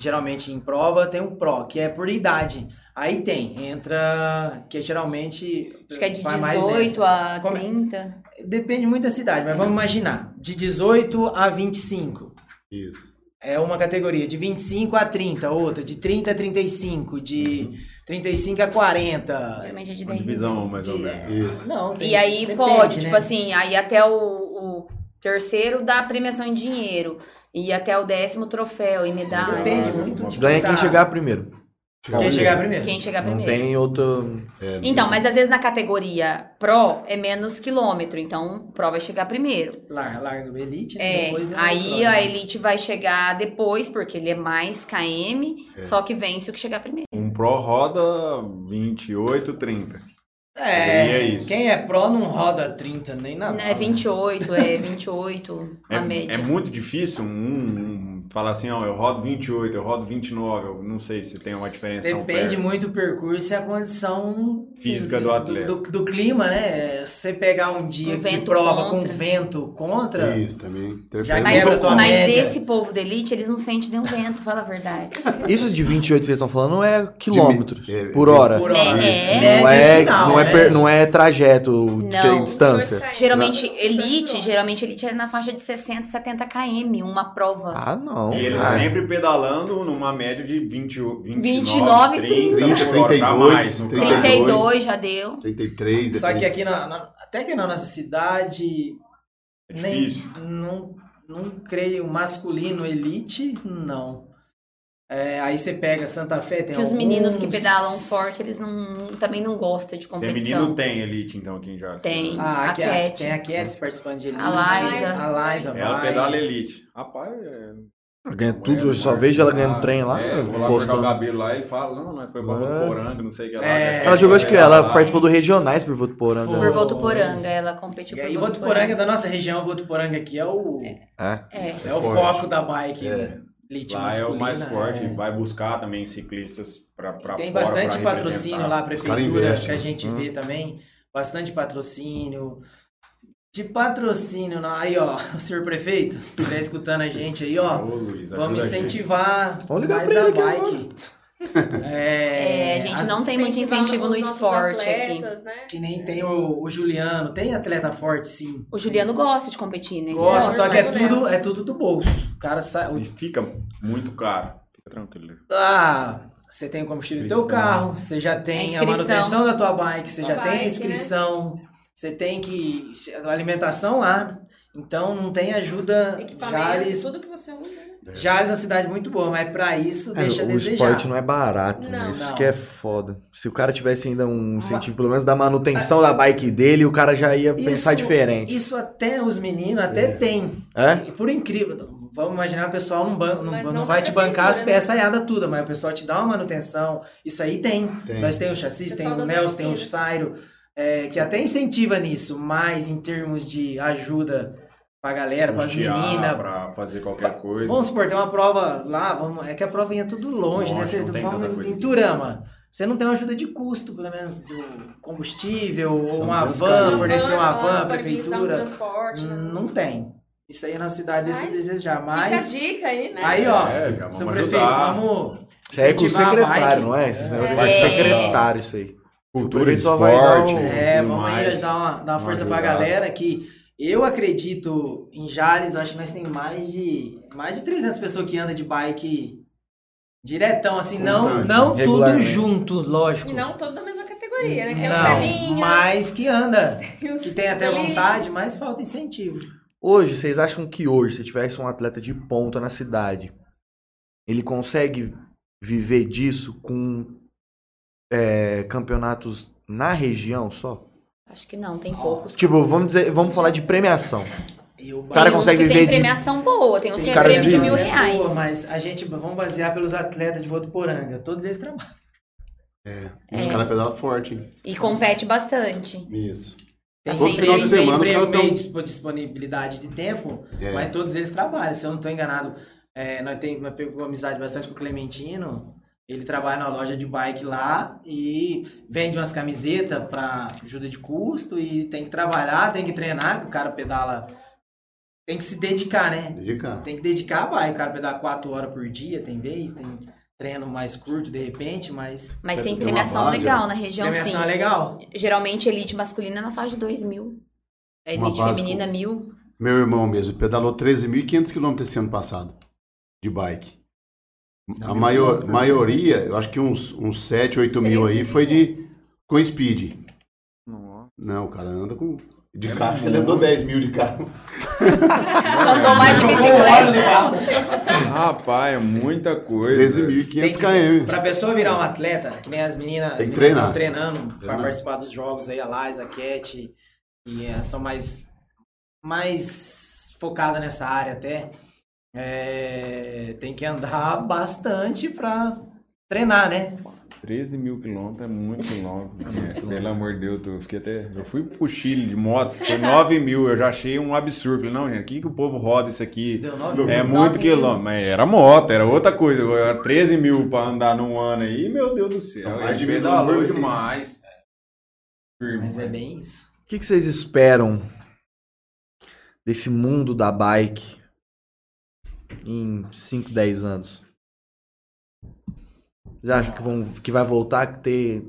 Geralmente em prova tem um Pro, que é por idade. Aí tem, entra, que geralmente Acho que é de vai mais 18 nessa. a Como é? 30. Depende muito da cidade, mas vamos imaginar, de 18 a 25. Isso. É uma categoria de 25 a 30, outra de 30 a 35, de Uhum. 35 a 40. Geralmente é de Uma 10 em divisão 10. mais ou de- menos. Isso. Não, tem- E aí depende, pode, né? tipo assim, aí até o, o terceiro dá premiação em dinheiro. E até o décimo troféu e medalha. Depende muito de Ganha quem tá- chegar primeiro. Quem chegar primeiro. Quem chegar Não primeiro. tem outro. É, Então, mas às vezes na categoria Pro é menos quilômetro, então o Pro vai chegar primeiro. Larga, larga o Elite, né? É, Depois, né, aí o a Pro. Elite vai chegar depois, porque ele é mais KM, só que vence o que chegar primeiro. Um Pro roda 28, 30. É, é isso. quem é Pro não roda 30 nem na É 28, é 28 É, a média. é muito difícil um, um falar assim, ó, eu rodo 28, eu rodo 29, eu não sei se tem uma diferença Depende muito do percurso e a condição Física do atleta. Do, do clima, né? Se você pegar um dia Um de vento prova contra. com vento contra, Isso, também. Já. Mas, quebra tua mas média. esse povo da Elite, eles não sentem nenhum vento, fala a verdade. <laughs> Isso de 28 que vocês estão falando não é quilômetros é, por hora. por Não hora. É, Média é, final, não, é né? per- não é trajeto de Não. distância. Geralmente, Elite, geralmente Elite é na faixa de 60, 70 km, uma prova. Ah, não. E eles Ah, sempre pedalando numa média de 20, 29, 29, 30, por hora, pra 32, mais, no caso. 32 já deu. 33, Só que aqui na, na- até que na nossa cidade É nem difícil. não não creio masculino elite, não. É, aí você pega Santa Fé, tem Que os meninos que alguns- pedalam forte, eles não, também não gostam de competição. menino tem elite, então, aqui em Jardim. Tem. Ah, A Cat. tem a Cat participando de elite. A Liza. A Liza Ela vai. pedala elite. Rapaz, é... Ela ganha tudo, eu só vejo ela ganhando trem lá. É, eu vou lá cortar o postando. cabelo lá e fala, não, não, foi pra É. Votuporanga, não sei o que lá. É. Ela jogou, acho que ela lá. participou do Regionais por Votuporanga. Foi. Por Votuporanga, ela competiu E por aí, Votuporanga. Da nossa região, Votuporanga aqui é o, É. É. é o forte. foco da bike É. elite Lá é o mais forte, é. vai buscar também ciclistas pra, pra Tem fora, bastante pra patrocínio lá, a prefeitura, que a né? gente Hum. vê também. Bastante patrocínio. De patrocínio, não. aí ó, <laughs> o senhor prefeito, se estiver escutando a gente aí, ó, Ô, Luiz, vamos a incentivar mais a aqui bike. <laughs> É, a gente as- não tem muito incentivo no esporte aqui. Né? Que nem tem o, o Juliano, tem atleta forte sim. O Juliano gosta de competir, né? Gosta, gosta só que é do tudo, é tudo do bolso. O cara sai. E fica muito caro. Fica tranquilo. Ah, você tem o combustível do teu Inscrição. carro, você já tem a, inscrição. manutenção da tua bike, você Tua já tem a bike, né? Você tem que. a alimentação lá. Então não tem ajuda. Jales, tudo que você usa. né? Jales é uma cidade muito boa, mas pra isso É, deixa a o desejar. esporte não é barato, né? Não. Isso Não. que é foda. Se o cara tivesse ainda um incentivo, pelo menos da manutenção da bike dele, o cara já ia pensar Isso- diferente. Isso até os meninos até tem. É? E Por incrível, vamos imaginar o pessoal não, ban- não, não não vai da te bancar as né? peças aiadas tudo, mas o pessoal te dá uma manutenção. Isso aí tem. Tem. Nós tem o chassi, tem o Nelson, tem o. Sairo, é, que até incentiva nisso, mas em termos de ajuda pra galera, pras meninas. Pra fazer qualquer coisa. Vamos supor, tem uma prova lá, vamos, é que a prova ia tudo longe, né? Longe, Você, não tem vamos em. Turama. Você não tem uma ajuda de custo, pelo menos do combustível, ou uma 200 van, fornecer uma van, a um prefeitura. transporte, né? Não tem. Isso aí na cidade desse Mas desejar. Fica Mas a dica aí, né? aí, ó, É, seu prefeito, ajudar. vamos. Isso aí é com o secretário, não é? É. parte secretário, isso aí. Cultura, esporte, um- É, tudo vamos aí mais. dar uma, dar uma força pra ajudar. galera que eu acredito em Jales, acho que nós tem mais de mais de 300 pessoas que andam de bike diretão, assim, não, Constante, não tudo regularmente. junto, lógico. E não todos da mesma categoria, né? Tem os Não, pelinha, mas que anda, <laughs> que tem até vontade, mas falta incentivo. Hoje, vocês acham que hoje, se tivesse um atleta de ponta na cidade, ele consegue viver disso com é, campeonatos na região só? Acho que não, tem poucos. Tipo, vamos dizer, vamos falar de premiação. E o cara tem uns consegue que viver tem de- premiação boa, tem uns Tem que é prêmio de mil é reais. boa, mas a gente, vamos basear pelos atletas de Votuporanga, todos eles trabalham. É. É. Os caras pedalam forte, hein? E compete bastante. Isso. Tem, Todo tem, final de tem semana os caras tão- meio dispo- disponibilidade de tempo, É. mas todos eles trabalham. Se eu não estou enganado, é, nós temos nós pegamos amizade bastante com o Clementino. Ele trabalha na loja de bike lá e vende umas camisetas para ajuda de custo e tem que trabalhar, tem que treinar, que o cara pedala. Tem que se dedicar, né? Dedicar. Tem que dedicar a bike. O cara pedala quatro horas por dia, tem vez, tem, treino mais curto, de repente, mas Mas tem premiação base, legal né? na região, premiação sim. é legal. Geralmente, elite masculina é na faixa de 2 mil. A Uma elite base feminina, mil. Meu irmão mesmo pedalou 13.500 quilômetros esse ano passado de bike. A maior, né? maioria, eu acho que uns, uns 7, 8 mil aí foi de com speed. Nossa. Não, o cara anda com. De É carro, ele andou 10 mil de carro. <laughs> Andou mais de bicicleta. carro. <laughs> Rapaz, é muita coisa. 13.500 Tem- km. Pra pessoa virar um atleta, que nem as meninas, Tem as que meninas estão treinando pra participar dos jogos aí, a Liza, a Cat, e elas são mais, mais focadas nessa área até. É, tem que andar bastante pra treinar, né? 13 mil quilômetros é muito quilômetro. É, pelo amor de Deus, eu fiquei até. Eu fui pro Chile de moto, foi 9 mil, eu já achei um absurdo. Falei, não, gente, aqui que o povo roda isso aqui. Deu nove É mil. muito quilômetro, mas era moto, era outra coisa. Agora 13 mil pra andar num ano aí, meu Deus do céu. São mais de pedalou por mês. demais. Mas é bem isso. O que, que vocês esperam desse mundo da bike em 5, 10 anos? Vocês acham que, vão, que vai voltar a ter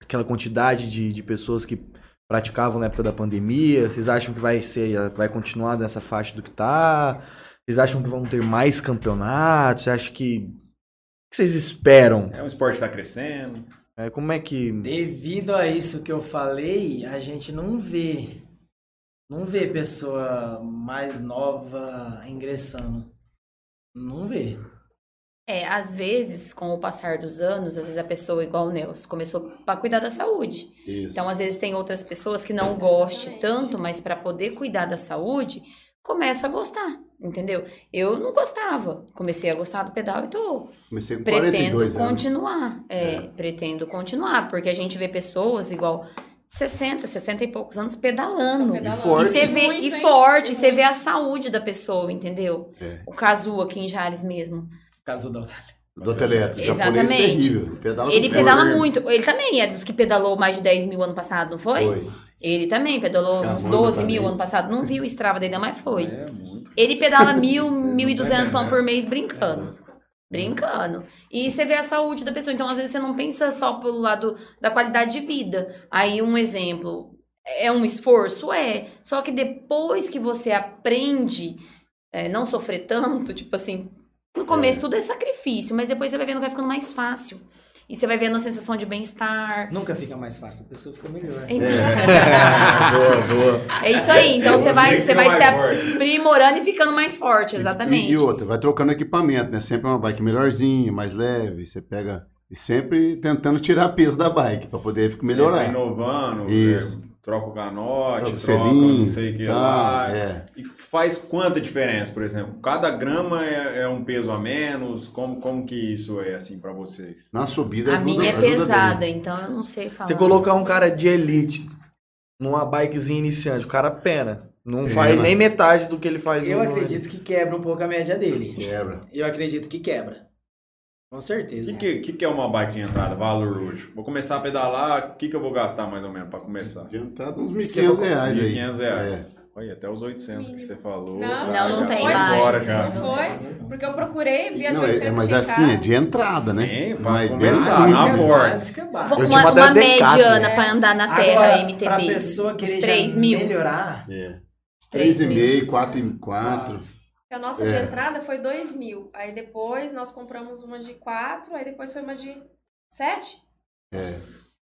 aquela quantidade de, de pessoas que praticavam na época da pandemia? Vocês acham que vai ser, vai continuar nessa faixa do que tá? Vocês acham que vão ter mais campeonatos? Vocês acham que. O que vocês esperam? É um esporte que tá crescendo. É, como é que. Devido a isso que eu falei, a gente não vê. Não vê pessoa mais nova ingressando. Não vê. É, às vezes, com o passar dos anos, às vezes a pessoa, igual o Nelson, começou pra cuidar da saúde. Isso. Então, às vezes, tem outras pessoas que não gostem tanto, mas para poder cuidar da saúde, começa a gostar, entendeu? Eu não gostava, comecei a gostar do pedal e tô Comecei com pretendo 42 anos. continuar. É, pretendo continuar, porque a gente vê pessoas igual 60, 60 e poucos anos pedalando. Tão pedalando. E forte. você vê, Muito, e forte, você Muito. vê a saúde da pessoa, entendeu? É. O Cazu aqui em Jales mesmo. Caso do Do. Japonês Exatamente. terrível. Pedala Ele pedala força. muito. Ele também é dos que pedalou mais de 10 mil ano passado, não foi? Foi. Ele também pedalou Fica uns muito 12 também. mil ano passado. Não vi o Strava dele, não, mas foi. É muito. Ele pedala <laughs> mil, mil e tá duzentos entendendo. por mês brincando. Brincando. E você vê a saúde da pessoa. Então, às vezes, você não pensa só pelo lado da qualidade de vida. Aí, um exemplo. É um esforço? É. Só que depois que você aprende é, não sofrer tanto, <laughs> tipo assim, no começo tudo é sacrifício, mas depois você vai vendo que vai ficando mais fácil. E você vai vendo a sensação de bem-estar. Nunca fica mais fácil, a pessoa fica melhor. Então, <laughs> boa, boa. é isso aí. Então você vai, Você vai mais se forte. aprimorando e ficando mais forte, exatamente. E, e outra, vai trocando equipamento, né? Sempre uma bike melhorzinha, mais leve. Você pega. E sempre tentando tirar peso da bike pra poder ficar Melhorar. melhorar. inovando, Isso. é, troca o canote, Troca o troca selinho, não sei o que tá, lá. é. E faz quanta diferença, por exemplo? Cada grama é, é um peso a menos? Como, como que isso é assim pra vocês? Na subida A ajuda- minha é ajuda bem. pesada, então eu não sei falar. Você colocar um cara de elite numa bikezinha iniciante, o cara pena. Não Pena. faz nem metade do que ele faz Eu acredito que quebra um pouco a média dele. Quebra. Eu acredito que quebra. Com O certeza. que, que, que que é uma bike de entrada, valor hoje? Vou começar a pedalar, o que, que eu vou gastar mais ou menos pra começar? Adiantado uns Você 1.500 vai- reais aí. 1.500 reais. É. Olha, até os 800 que você falou. Não, Não, não já tem foi mais, embora, né? já. Não foi? Porque eu procurei, vi a de Não, é, 800 é, mas assim, é de entrada, né? Pra Mas começar, bem na assim, borda. Básica, básica. Eu tinha Uma, uma mediana pra andar na terra Agora, MTB. pra pessoa querer 3 já mil. melhorar, É. Uns 3 mil. 3,5, 4 e 4. A nossa de É. entrada foi 2 mil. Aí depois nós compramos uma de 4, aí depois foi uma de 7? É.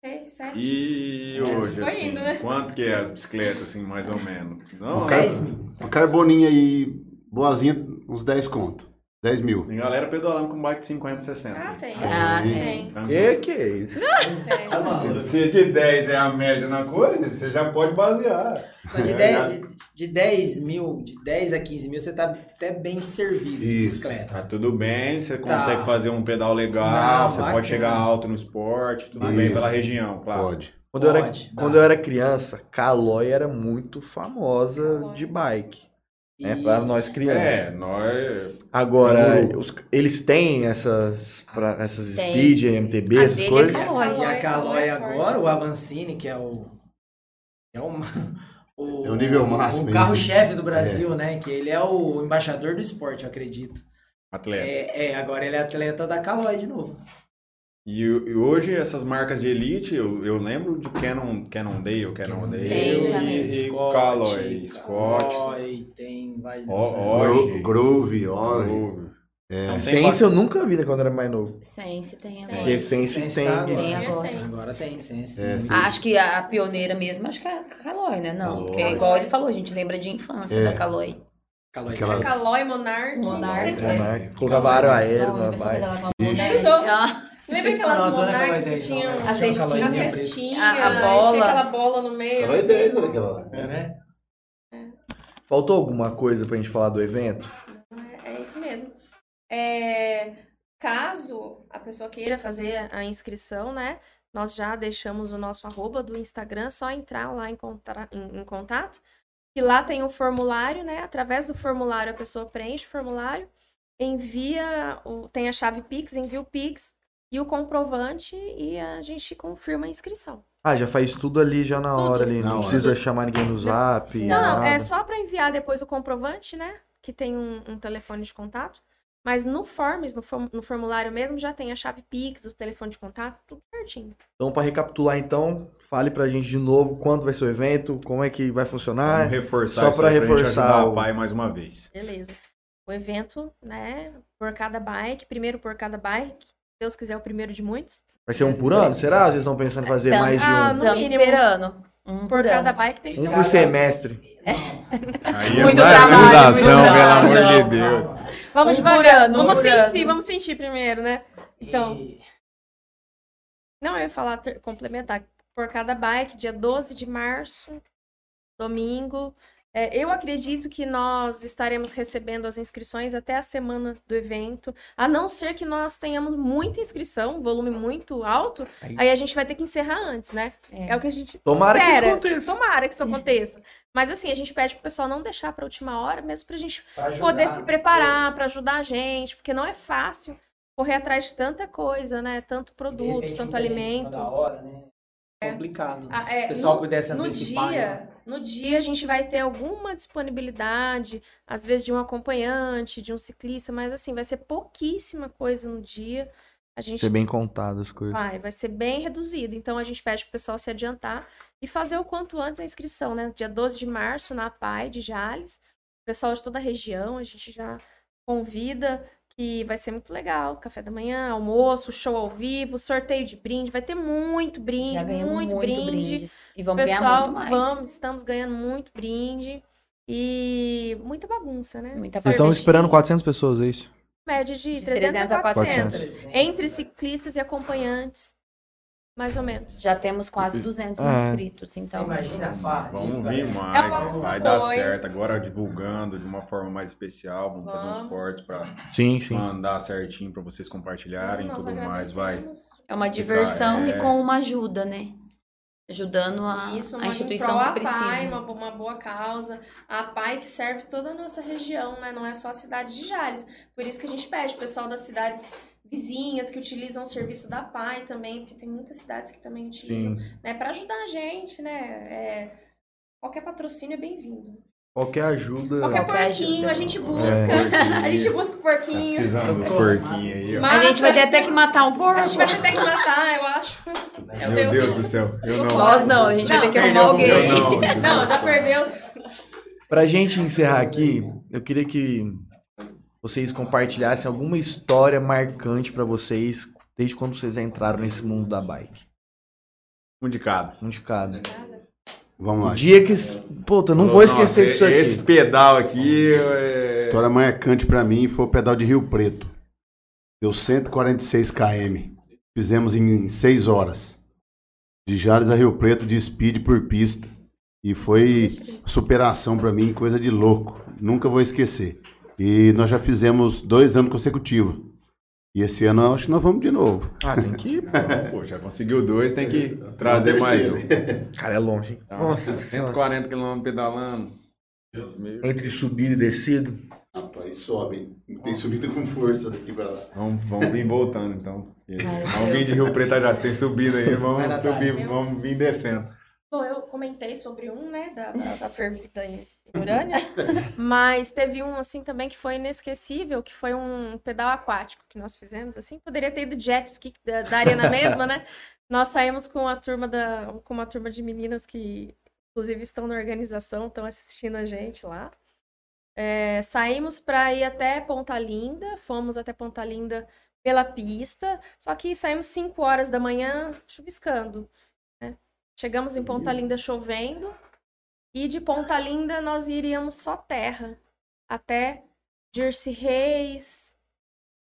6, 7. E É, hoje, assim, indo, né? quanto que é as bicicletas, assim, mais ou menos? Não, Um 10 mil. Uma carboninha aí, boazinha, uns 10 conto. 10 mil. tem galera pedalando com bike de 50, 60. Ah, tem. Ah, Tem. tem. Que que é isso? Tem. Se, se de 10 é a média na coisa, você já pode basear. Mas De 10, de, de 10 mil, de 10 a 15 mil, você tá até bem servido Isso. bicicleta. Tá tudo bem, você Tá. consegue fazer um pedal legal, Não, você bacana. pode chegar alto no esporte, tudo bem Isso. pela região, claro. Pode. Quando, eu era, Pode, dá. quando eu era criança, Calói era muito famosa Calói. de bike. Né, pra nós crianças. É, nós. Agora, os- eles têm essas, pra- essas Tem. speed, MTB, A essas dele é coisas? Calói. E a Calói Calói é agora, o Avancini, que é o. É o, o, É o nível máximo O carro-chefe do Brasil, né? Que ele é o embaixador do esporte, eu acredito. Atleta. É, é, agora ele é atleta da Calói de novo. E, e hoje essas marcas de elite, eu, eu lembro de Canon, Cannondale, Cannondale Tem e, também. e Calloy, Scott, Calói, tem, vai... Gente. Groove. Groove. É. Então, tem Sense eu nunca vi né, quando era mais novo. Sense tem agora. Porque Sense Sense tem. tá Tem agora. agora. Agora tem, Sense. É, tem. Sense. Acho que a pioneira mesmo, acho que é a Calói, né? Não, Calói. porque é igual ele falou, a gente lembra de infância É. da Calói. Calói. Aquelas- Calói, Monark. Monark. É, né? Colocava aro aéreo na eu a. Lembra aquelas Calói que 10, tinham. A a cestinha. cestinha, A- a e bola. tinha aquela bola no meio. Calói assim. 10, olha aquela. É, né? Faltou alguma coisa pra gente falar do evento? É, é isso mesmo. É, caso a pessoa queira fazer a inscrição, né? Nós já deixamos o nosso arroba do Instagram, só entrar lá em, contra- em- em contato. E lá tem o formulário, né? Através do formulário, a pessoa preenche o formulário, envia, o, tem a chave Pix, envia o Pix e o comprovante e a gente confirma a inscrição. Ah, já faz tudo ali já na hora ali. Não precisa chamar ninguém no zap. Não, nada. é só para enviar depois o comprovante, né? Que tem um, um telefone de contato. Mas no Forms, no, form- no formulário mesmo, já tem a chave Pix, o telefone de contato, tudo certinho. Então, pra recapitular, então, fale pra gente de novo quando vai ser o evento, como é que vai funcionar. Vamos reforçar só gente reforçar o- pai mais uma vez. Beleza. O evento, né, por cada bike, primeiro por cada bike, Deus quiser, o primeiro de muitos. Vai ser um por ano? Será? Vocês estão pensando em fazer Então, mais de ah, um? no Estamos mínimo. esperando. Um Por cada bike tem que ser Um por semestre. Aí é Muito uma trabalho, muito pelo trabalho. amor de Deus. Vamos Um devagar. ano, vamos sentir, ano. vamos sentir primeiro, né? Então, E- não, eu ia falar, ter- complementar. Por cada bike, dia 12 de março, domingo. É, eu acredito que nós estaremos recebendo as inscrições até a semana do evento. A não ser que nós tenhamos muita inscrição, um volume muito alto, Aí- aí a gente vai ter que encerrar antes, né? É, o que a gente Tomara que isso espera. aconteça. Tomara que isso aconteça. Mas assim, a gente pede pro pessoal não deixar pra última hora, mesmo pra gente pra ajudar, poder se né? preparar, pra ajudar a gente, porque não é fácil correr atrás de tanta coisa, né? Tanto produto, repente, tanto gente alimento. Hora, né? É complicado. Ah, Se é, o pessoal no- pudesse No antecipar. né? No dia a gente vai ter alguma disponibilidade, às vezes de um acompanhante, de um ciclista, mas assim, vai ser pouquíssima coisa no dia. A gente Ser bem contado as coisas. vai, vai ser bem reduzido. Então a gente pede pro pessoal se adiantar e fazer o quanto antes a inscrição, né? Dia 12 de março, na PAI de Jales. O pessoal de toda a região, a gente já convida, que vai ser muito legal. Café da manhã, almoço, show ao vivo, sorteio de brinde. Vai ter muito brinde, Já muito, muito, brinde. brindes. E vamos ganhar Pessoal, muito mais. vamos, estamos ganhando muito brinde. E muita bagunça, né? Muita Vocês estão esperando 400 pessoas, é isso? Média de De 300 a 400. 400. Entre ciclistas e acompanhantes, mais ou menos. Já temos quase 200 Ah. inscritos, então. Você imagina a farra Vamos disso, mais, É uma coisa vai dar certo. Agora divulgando de uma forma mais especial, vamos, fazer uns Vamos. cortes sim. mandar certinho pra vocês compartilharem e tudo mais, vai. É uma diversão é. e com uma ajuda, né? Ajudando a, Isso, a instituição que à PAI, precisa. uma, uma boa causa. A PAI que serve toda a nossa região, né? Não é só a cidade de Jales. Por isso que a gente pede o pessoal das cidades vizinhas que utilizam o serviço da PAI também, porque tem muitas cidades que também utilizam, Sim. né? Para ajudar a gente, né? É, qualquer patrocínio é bem-vindo. Qualquer ajuda. Qualquer porquinho ajuda. a gente É. busca. <laughs> A gente busca o Tá porquinho. precisando dos porquinhos aí, ó. Mas- A gente vai ter até que matar um porco. A gente vai ter até que matar, eu acho. Meu Deus, do céu, eu não. Nós não, a gente vai ter que arrumar alguém. eu não. Não, já perdeu. Pra gente encerrar aqui, eu queria que vocês compartilhassem alguma história marcante pra vocês desde quando vocês entraram nesse mundo da bike. Um de cada. Um de cada. Vamos O lá. dia que. Puta, eu não vou esquecer Nossa, disso aqui. Esse pedal aqui. é- História marcante pra mim foi o pedal de Rio Preto. Deu 146 km. Fizemos em 6 horas. De Jales a Rio Preto de speed por pista. E foi superação pra mim, coisa de louco. Nunca vou esquecer. E nós já fizemos dois anos consecutivos. E esse ano eu acho que nós vamos de novo. Ah, tem que ir. <laughs> Pô, já conseguiu dois, tem que trazer mais um. <laughs> Cara, é longe, hein? Nossa, 140 km pedalando. Meu- Entre subida e descida. Rapaz, sobe. Tem subida com força daqui pra lá. Vamos, vamos vir voltando então. Vamos vir de Rio Preto já, tem subido aí, vamos subir, vamos vir descendo. Bom, eu comentei sobre um, né, da, da, da fervida em, Mas teve um, assim, também que foi inesquecível, que foi um pedal aquático que nós fizemos, assim. Poderia ter ido jet ski da, da arena mesmo, né? Nós saímos com a turma da, com uma turma de meninas que, inclusive, estão na organização, estão assistindo a gente lá. É, saímos para ir até Ponta Linda, fomos até Ponta Linda pela pista, só que saímos 5 horas da manhã chuviscando. né? Chegamos em Ponta Linda chovendo, e de Ponta Linda nós iríamos só terra, até Jersey Reis,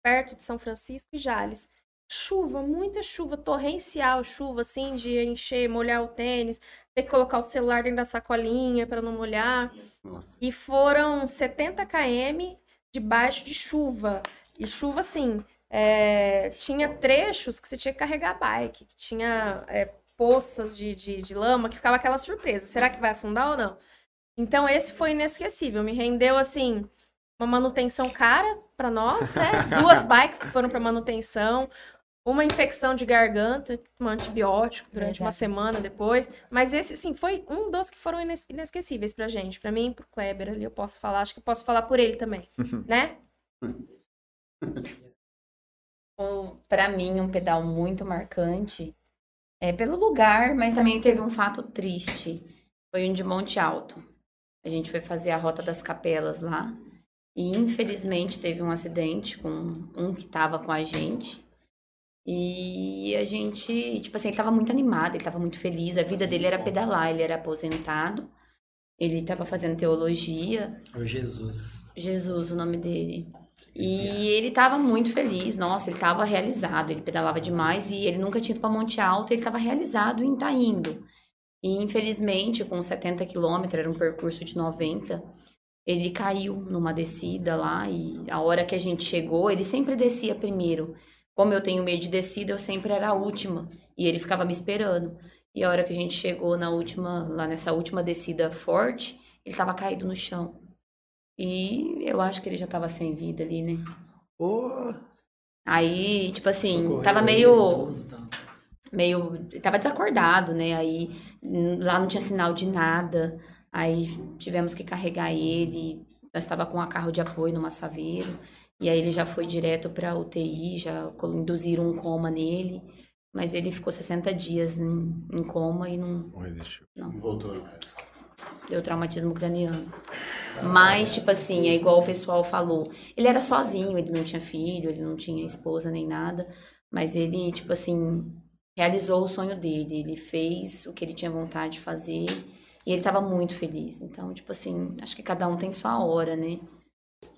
perto de São Francisco e Jales. Chuva, muita chuva, torrencial, chuva assim, de encher, molhar o tênis, ter que colocar o celular dentro da sacolinha para não molhar. Nossa. E foram 70 km debaixo de chuva. E chuva, assim, é, tinha trechos que você tinha que carregar a bike, que tinha é, poças de, de, de lama, que ficava aquela surpresa. Será que vai afundar ou não? Então, esse foi inesquecível. Me rendeu, assim, uma manutenção cara para nós, né? <laughs> Duas bikes que foram para manutenção, uma infecção de garganta, um antibiótico durante uma Verdade. semana depois. Mas esse, assim, foi um dos que foram ines- inesquecíveis pra gente. Pra mim e pro Kleber ali, eu posso falar. Acho que eu posso falar por ele também, <laughs> né? Pra mim, um pedal muito marcante é pelo lugar, mas também teve um fato triste. Foi um de Monte Alto. A gente foi fazer a Rota das Capelas lá e infelizmente teve um acidente com um que tava com a gente. E a gente, tipo assim, ele tava muito animado, ele tava muito feliz. A vida dele era pedalar, ele era aposentado. Ele tava fazendo teologia. O Jesus. Jesus, o nome dele. E ele tava muito feliz, nossa, ele tava realizado, ele pedalava demais e ele nunca tinha ido pra Monte Alto, ele tava realizado em tá indo. E infelizmente, com 70 quilômetros, era um percurso de 90, ele caiu numa descida lá e a hora que a gente chegou, ele sempre descia primeiro. Como eu tenho medo de descida, eu sempre era a última e ele ficava me esperando. E a hora que a gente chegou na última, lá nessa última descida forte, ele tava caído no chão. E eu acho que ele já tava sem vida ali, né? Pô, Aí, tipo assim, socorreu tava meio, tudo, então. meio, tava desacordado, né? Aí lá não tinha sinal de nada. Aí tivemos que carregar ele. Nós estava com a carro de apoio no Massaveiro. E aí ele já foi direto pra UTI, já induziram um coma nele. Mas ele ficou 60 dias em, em coma e não, Não resistiu. Voltou. Deu traumatismo craniano. Mas, tipo assim, é igual o pessoal falou. Ele era sozinho, ele não tinha filho, ele não tinha esposa nem nada. Mas ele, tipo assim, realizou o sonho dele. Ele fez o que ele tinha vontade de fazer. E ele tava muito feliz. Então, tipo assim, acho que cada um tem sua hora, né?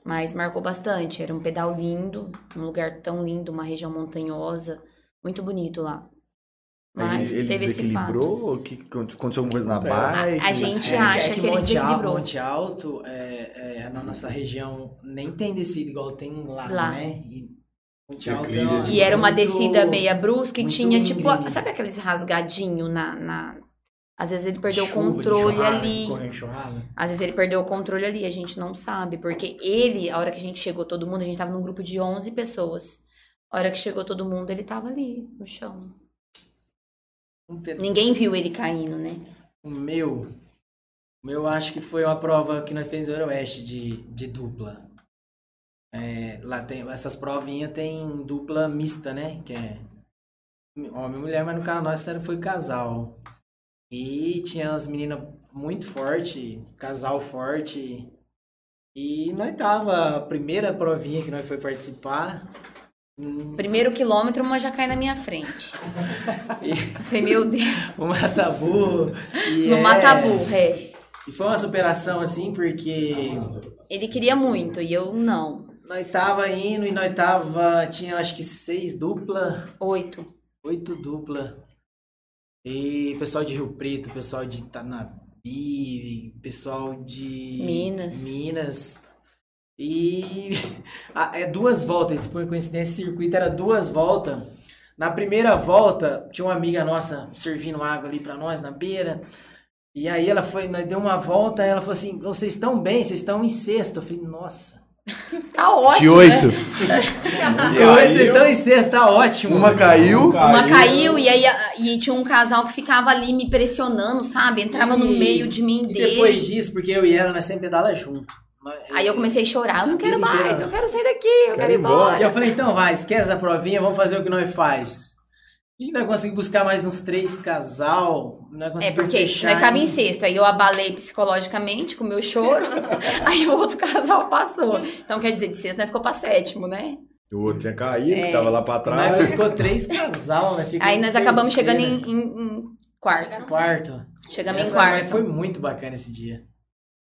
Mas marcou bastante. Era um pedal lindo, um lugar tão lindo, uma região montanhosa. Muito bonito lá. Mas ele, ele teve esse fato. Que, aconteceu alguma coisa na A- bike? a gente É, acha que ele Monte desequilibrou. Monte Alto, é, é, na nossa região, nem tem descida igual tem lá, Lá. né? E Monte. Alto é uma- E era uma muito- descida meia brusca e tinha, tipo, sabe aqueles rasgadinhos na, na. Às vezes ele perdeu chuva, o controle enxurrada, ali. enxurrada. Às vezes ele perdeu o controle ali, a gente não sabe. Porque ele, a hora que a gente chegou todo mundo, a gente tava num grupo de 11 pessoas. A hora que chegou todo mundo, ele tava ali, no chão. Um Ninguém viu ele caindo, né? O meu, o meu acho que foi uma prova que nós fizemos no Euroeste de, de dupla. É, lá tem, essas provinhas tem dupla mista, né? Que é homem e mulher, mas no caso nós sempre foi casal. E tinha as meninas muito forte, casal forte. E nós tava, a primeira provinha que nós foi participar. Primeiro quilômetro, uma já cai na minha frente. E- Eu falei, meu Deus. o Matabu. No é- Matabu, é. E foi uma superação assim, porque Ele queria muito e eu não. Nós tava indo e nós tava. Tinha acho que seis dupla, Oito. oito dupla. E pessoal de Rio Preto, pessoal de Tanabi, pessoal de Minas. Minas. E <laughs> é duas voltas, por coincidência, esse circuito era duas voltas. Na primeira volta, tinha uma amiga nossa servindo água ali pra nós na beira. E aí ela foi, nós deu uma volta, ela falou assim: "Vocês estão bem? Vocês estão em sexto?" Eu falei: "Nossa, <laughs> Tá ótimo. De oito. <laughs> Hoje vocês estão em sexta, tá ótimo. Uma caiu. Uma caiu e aí e tinha um casal que ficava ali me pressionando, sabe? Entrava no E- meio de mim E dele. depois disso, porque eu e ela, nós sempre pedala junto. Nós- Aí eu comecei a chorar, eu não quero inteira. mais, eu quero sair daqui, eu quero ir E embora. eu falei, então vai, esquece a provinha, vamos fazer o que nós faz. E nós conseguimos buscar mais uns três casal, nós É conseguimos porque fechar. nós estávamos em em- sexto, aí eu abalei psicologicamente com o meu choro, <laughs> aí o outro casal passou. Então quer dizer, de sexto nós ficou pra sétimo, né? O outro tinha caído, É. que tava lá pra Nós trás. ficou três casal, né? Ficou Aí em nós acabamos chegando terceiro, em, em- em quarto. quarto. Chegamos em Essa- quarto. Mas foi muito bacana esse dia.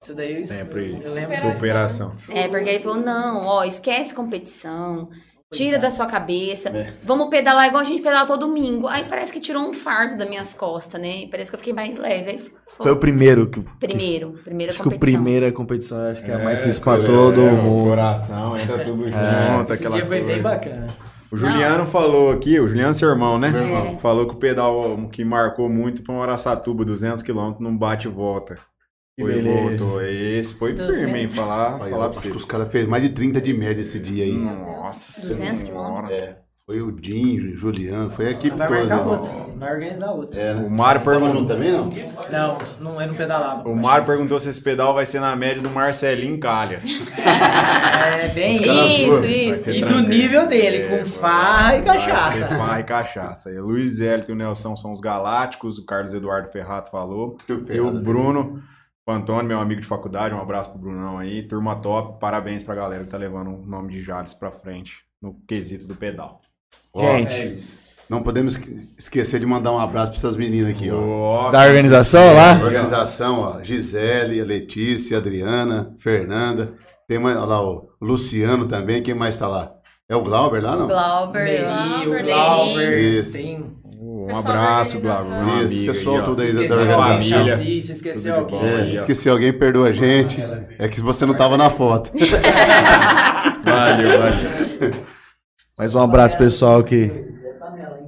Isso daí eu, Sempre eu lembro. Superação. É, porque ele falou, não, ó, esquece competição, tira da sua cabeça, É. vamos pedalar igual a gente pedala todo domingo. Aí parece que tirou um fardo das minhas costas, né? Parece que eu fiquei mais leve. Aí foi, Foi o primeiro. Que, primeiro, primeira acho que o competição. primeira competição acho que é a mais É, difícil pra é, todo é, O mundo. coração, entra tudo junto, Esse aquela dia foi bem coisa. bacana. O Juliano falou aqui, o Juliano seu irmão, né? Meu irmão. Falou que o pedal que marcou muito foi um Araçatuba, 200 km, num bate e volta. Que Foi, voltou. Esse foi 200. firme, hein? Falar, Aí, falar pra acho você. que os caras fez mais de 30 de média esse dia aí. Nossa 200 senhora. É. Foi o Dinho, o Juliano, foi a equipe Vai toda. marcar né? outro. Vai organizar outro. É, né? O Mário perguntou- junto também, não? Não, não, eu não pedalava. O Mário perguntou se esse pedal vai ser na média do Marcelinho Calhas. <laughs> É bem Os caras isso. foram. Isso, E do nível dele, É, com farra e cachaça. Farra e cachaça. E o Luiz Hélio e o Nelson são os galácticos, o Carlos Eduardo Ferrato falou. E o Bruno, o Antônio, meu amigo de faculdade, um abraço pro Brunão aí. Turma top, parabéns pra galera que tá levando o nome de Jales pra frente no quesito do pedal. Gente, É. Não podemos esque- esquecer de mandar um abraço para essas meninas aqui, ó. Da organização lá? A organização, ó. Gisele, Letícia, Adriana, Fernanda. Tem mais, olha lá o Luciano também. Quem mais tá lá? É o Glauber lá, não? Glauber. Glauber, o Glauber, Isso. tem... Um abraço. Uma Isso, amiga pessoal tudo aí da esqueceu da alguém, família. Chassi, se esqueceu alguém. É, esqueci alguém, perdoa a gente. É que você não tava na foto. Valeu, valeu. Mais um abraço, pessoal, que.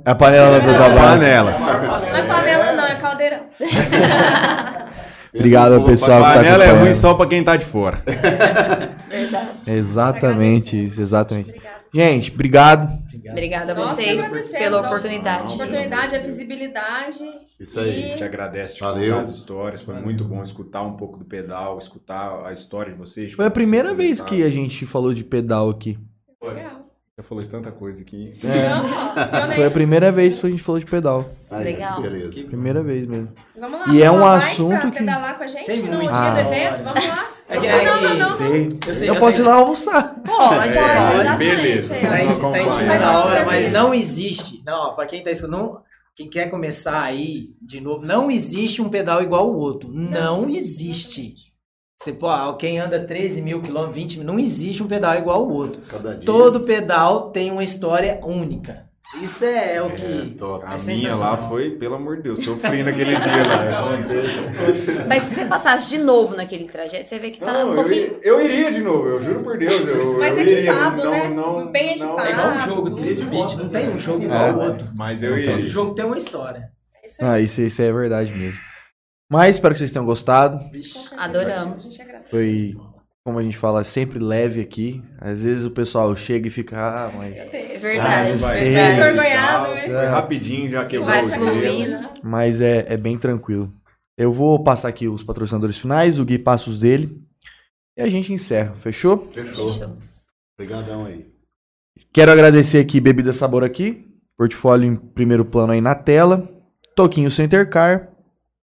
É a panela do trabalho. Panela. Não é panela, não, é caldeirão. <laughs> Obrigado ao pessoal que tá Panela é ruim só pra quem tá de fora. <laughs> Verdade. Exatamente isso, exatamente. Obrigada. Gente, obrigado. Obrigada a vocês pela a oportunidade. A oportunidade, a visibilidade. Isso aí. Te agradece de Valeu. contar as histórias. Foi muito bom escutar um pouco do pedal, escutar a história de vocês. Foi a primeira vez que a gente falou de pedal aqui. Legal. Já falou de tanta coisa aqui. Não, Foi a primeira vez que a gente falou de pedal. Aí, Legal. Beleza. Primeira vez mesmo. Vamos lá. E é um assunto pra que- pedalar com a gente Tem no muito dia do Ah. evento? Vamos lá. É que- não, é não, que- não, não. Sei. Eu sei, Eu eu posso sei. ir lá almoçar. Pode, É, pode. beleza. Tá em, tá cima da hora, mas não existe. Não, ó, pra quem tá escutando, não, quem quer começar aí de novo, não existe um pedal igual o outro. Não existe. Você, pô, ah, quem anda 13 mil quilômetros, 20 mil, não existe um pedal igual o outro. Cada dia. Todo pedal tem uma história única. Isso é, é o que. top. A É minha lá foi, pelo amor de Deus, sofri naquele dia lá. <laughs> Mas se você passasse de novo naquele trajeto, você vê que tá Não, um eu, pouquinho. ir- eu iria de novo, eu juro por Deus. Eu, Mas eu iria, equipado, não, né? Não, Bem não, equipado. É igual um jogo de beat, não tem um jogo É. igual ao outro. Mas eu Todo iria. jogo tem uma história. É isso. Ah, isso, isso é verdade mesmo. Mas espero que vocês tenham gostado. Adoramos. A gente agradece. Foi, como a gente fala, sempre leve aqui. Às vezes o pessoal chega e fica, ah, mas. <laughs> É Ah, verdade, não sei. verdade. Envergonhado, Foi né? rapidinho, já quebrou Vai o gelo. Mas é, é bem tranquilo. Eu vou passar aqui os patrocinadores finais, o Gui passa os dele. E a gente encerra, fechou? Fechou. Fechou. Obrigadão aí. Quero agradecer aqui Bebida Sabor aqui, portfólio em primeiro plano aí na tela, Toquinho Center Car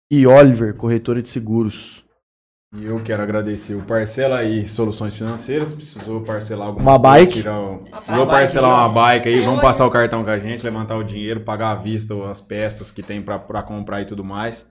e Oliver, corretora de seguros. E eu quero agradecer o Parcela aí, Soluções Financeiras. Precisou parcelar alguma Uma coisa, bike. tirar Precisou Uma parcelar bike, uma bike aí. Vamos passar o cartão com a gente, levantar o dinheiro, pagar à vista as peças que tem pra comprar e tudo mais.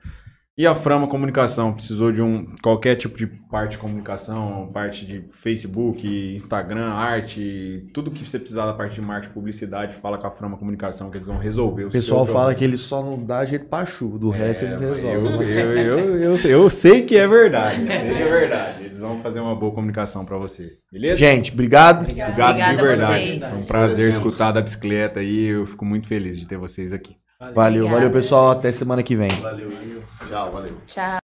E a Frama Comunicação, precisou de um qualquer tipo de parte de comunicação, parte de Facebook, Instagram, arte, tudo que você precisar da parte de marketing, publicidade, fala com a Frama Comunicação que eles vão resolver o O pessoal seu fala que ele só não dá jeito pra chuva, do resto eles É, Eu, resolvem. eu, eu, eu, eu sei que é verdade. Eu sei que é verdade. Eles vão fazer uma boa comunicação pra você. Beleza? Gente, obrigado. Obrigado Obrigada de verdade. vocês. Foi um prazer escutar da bicicleta aí. Eu fico muito feliz de ter vocês aqui. Valeu, Obrigada. valeu pessoal, até semana que vem. Valeu. Tchau, valeu. Tchau.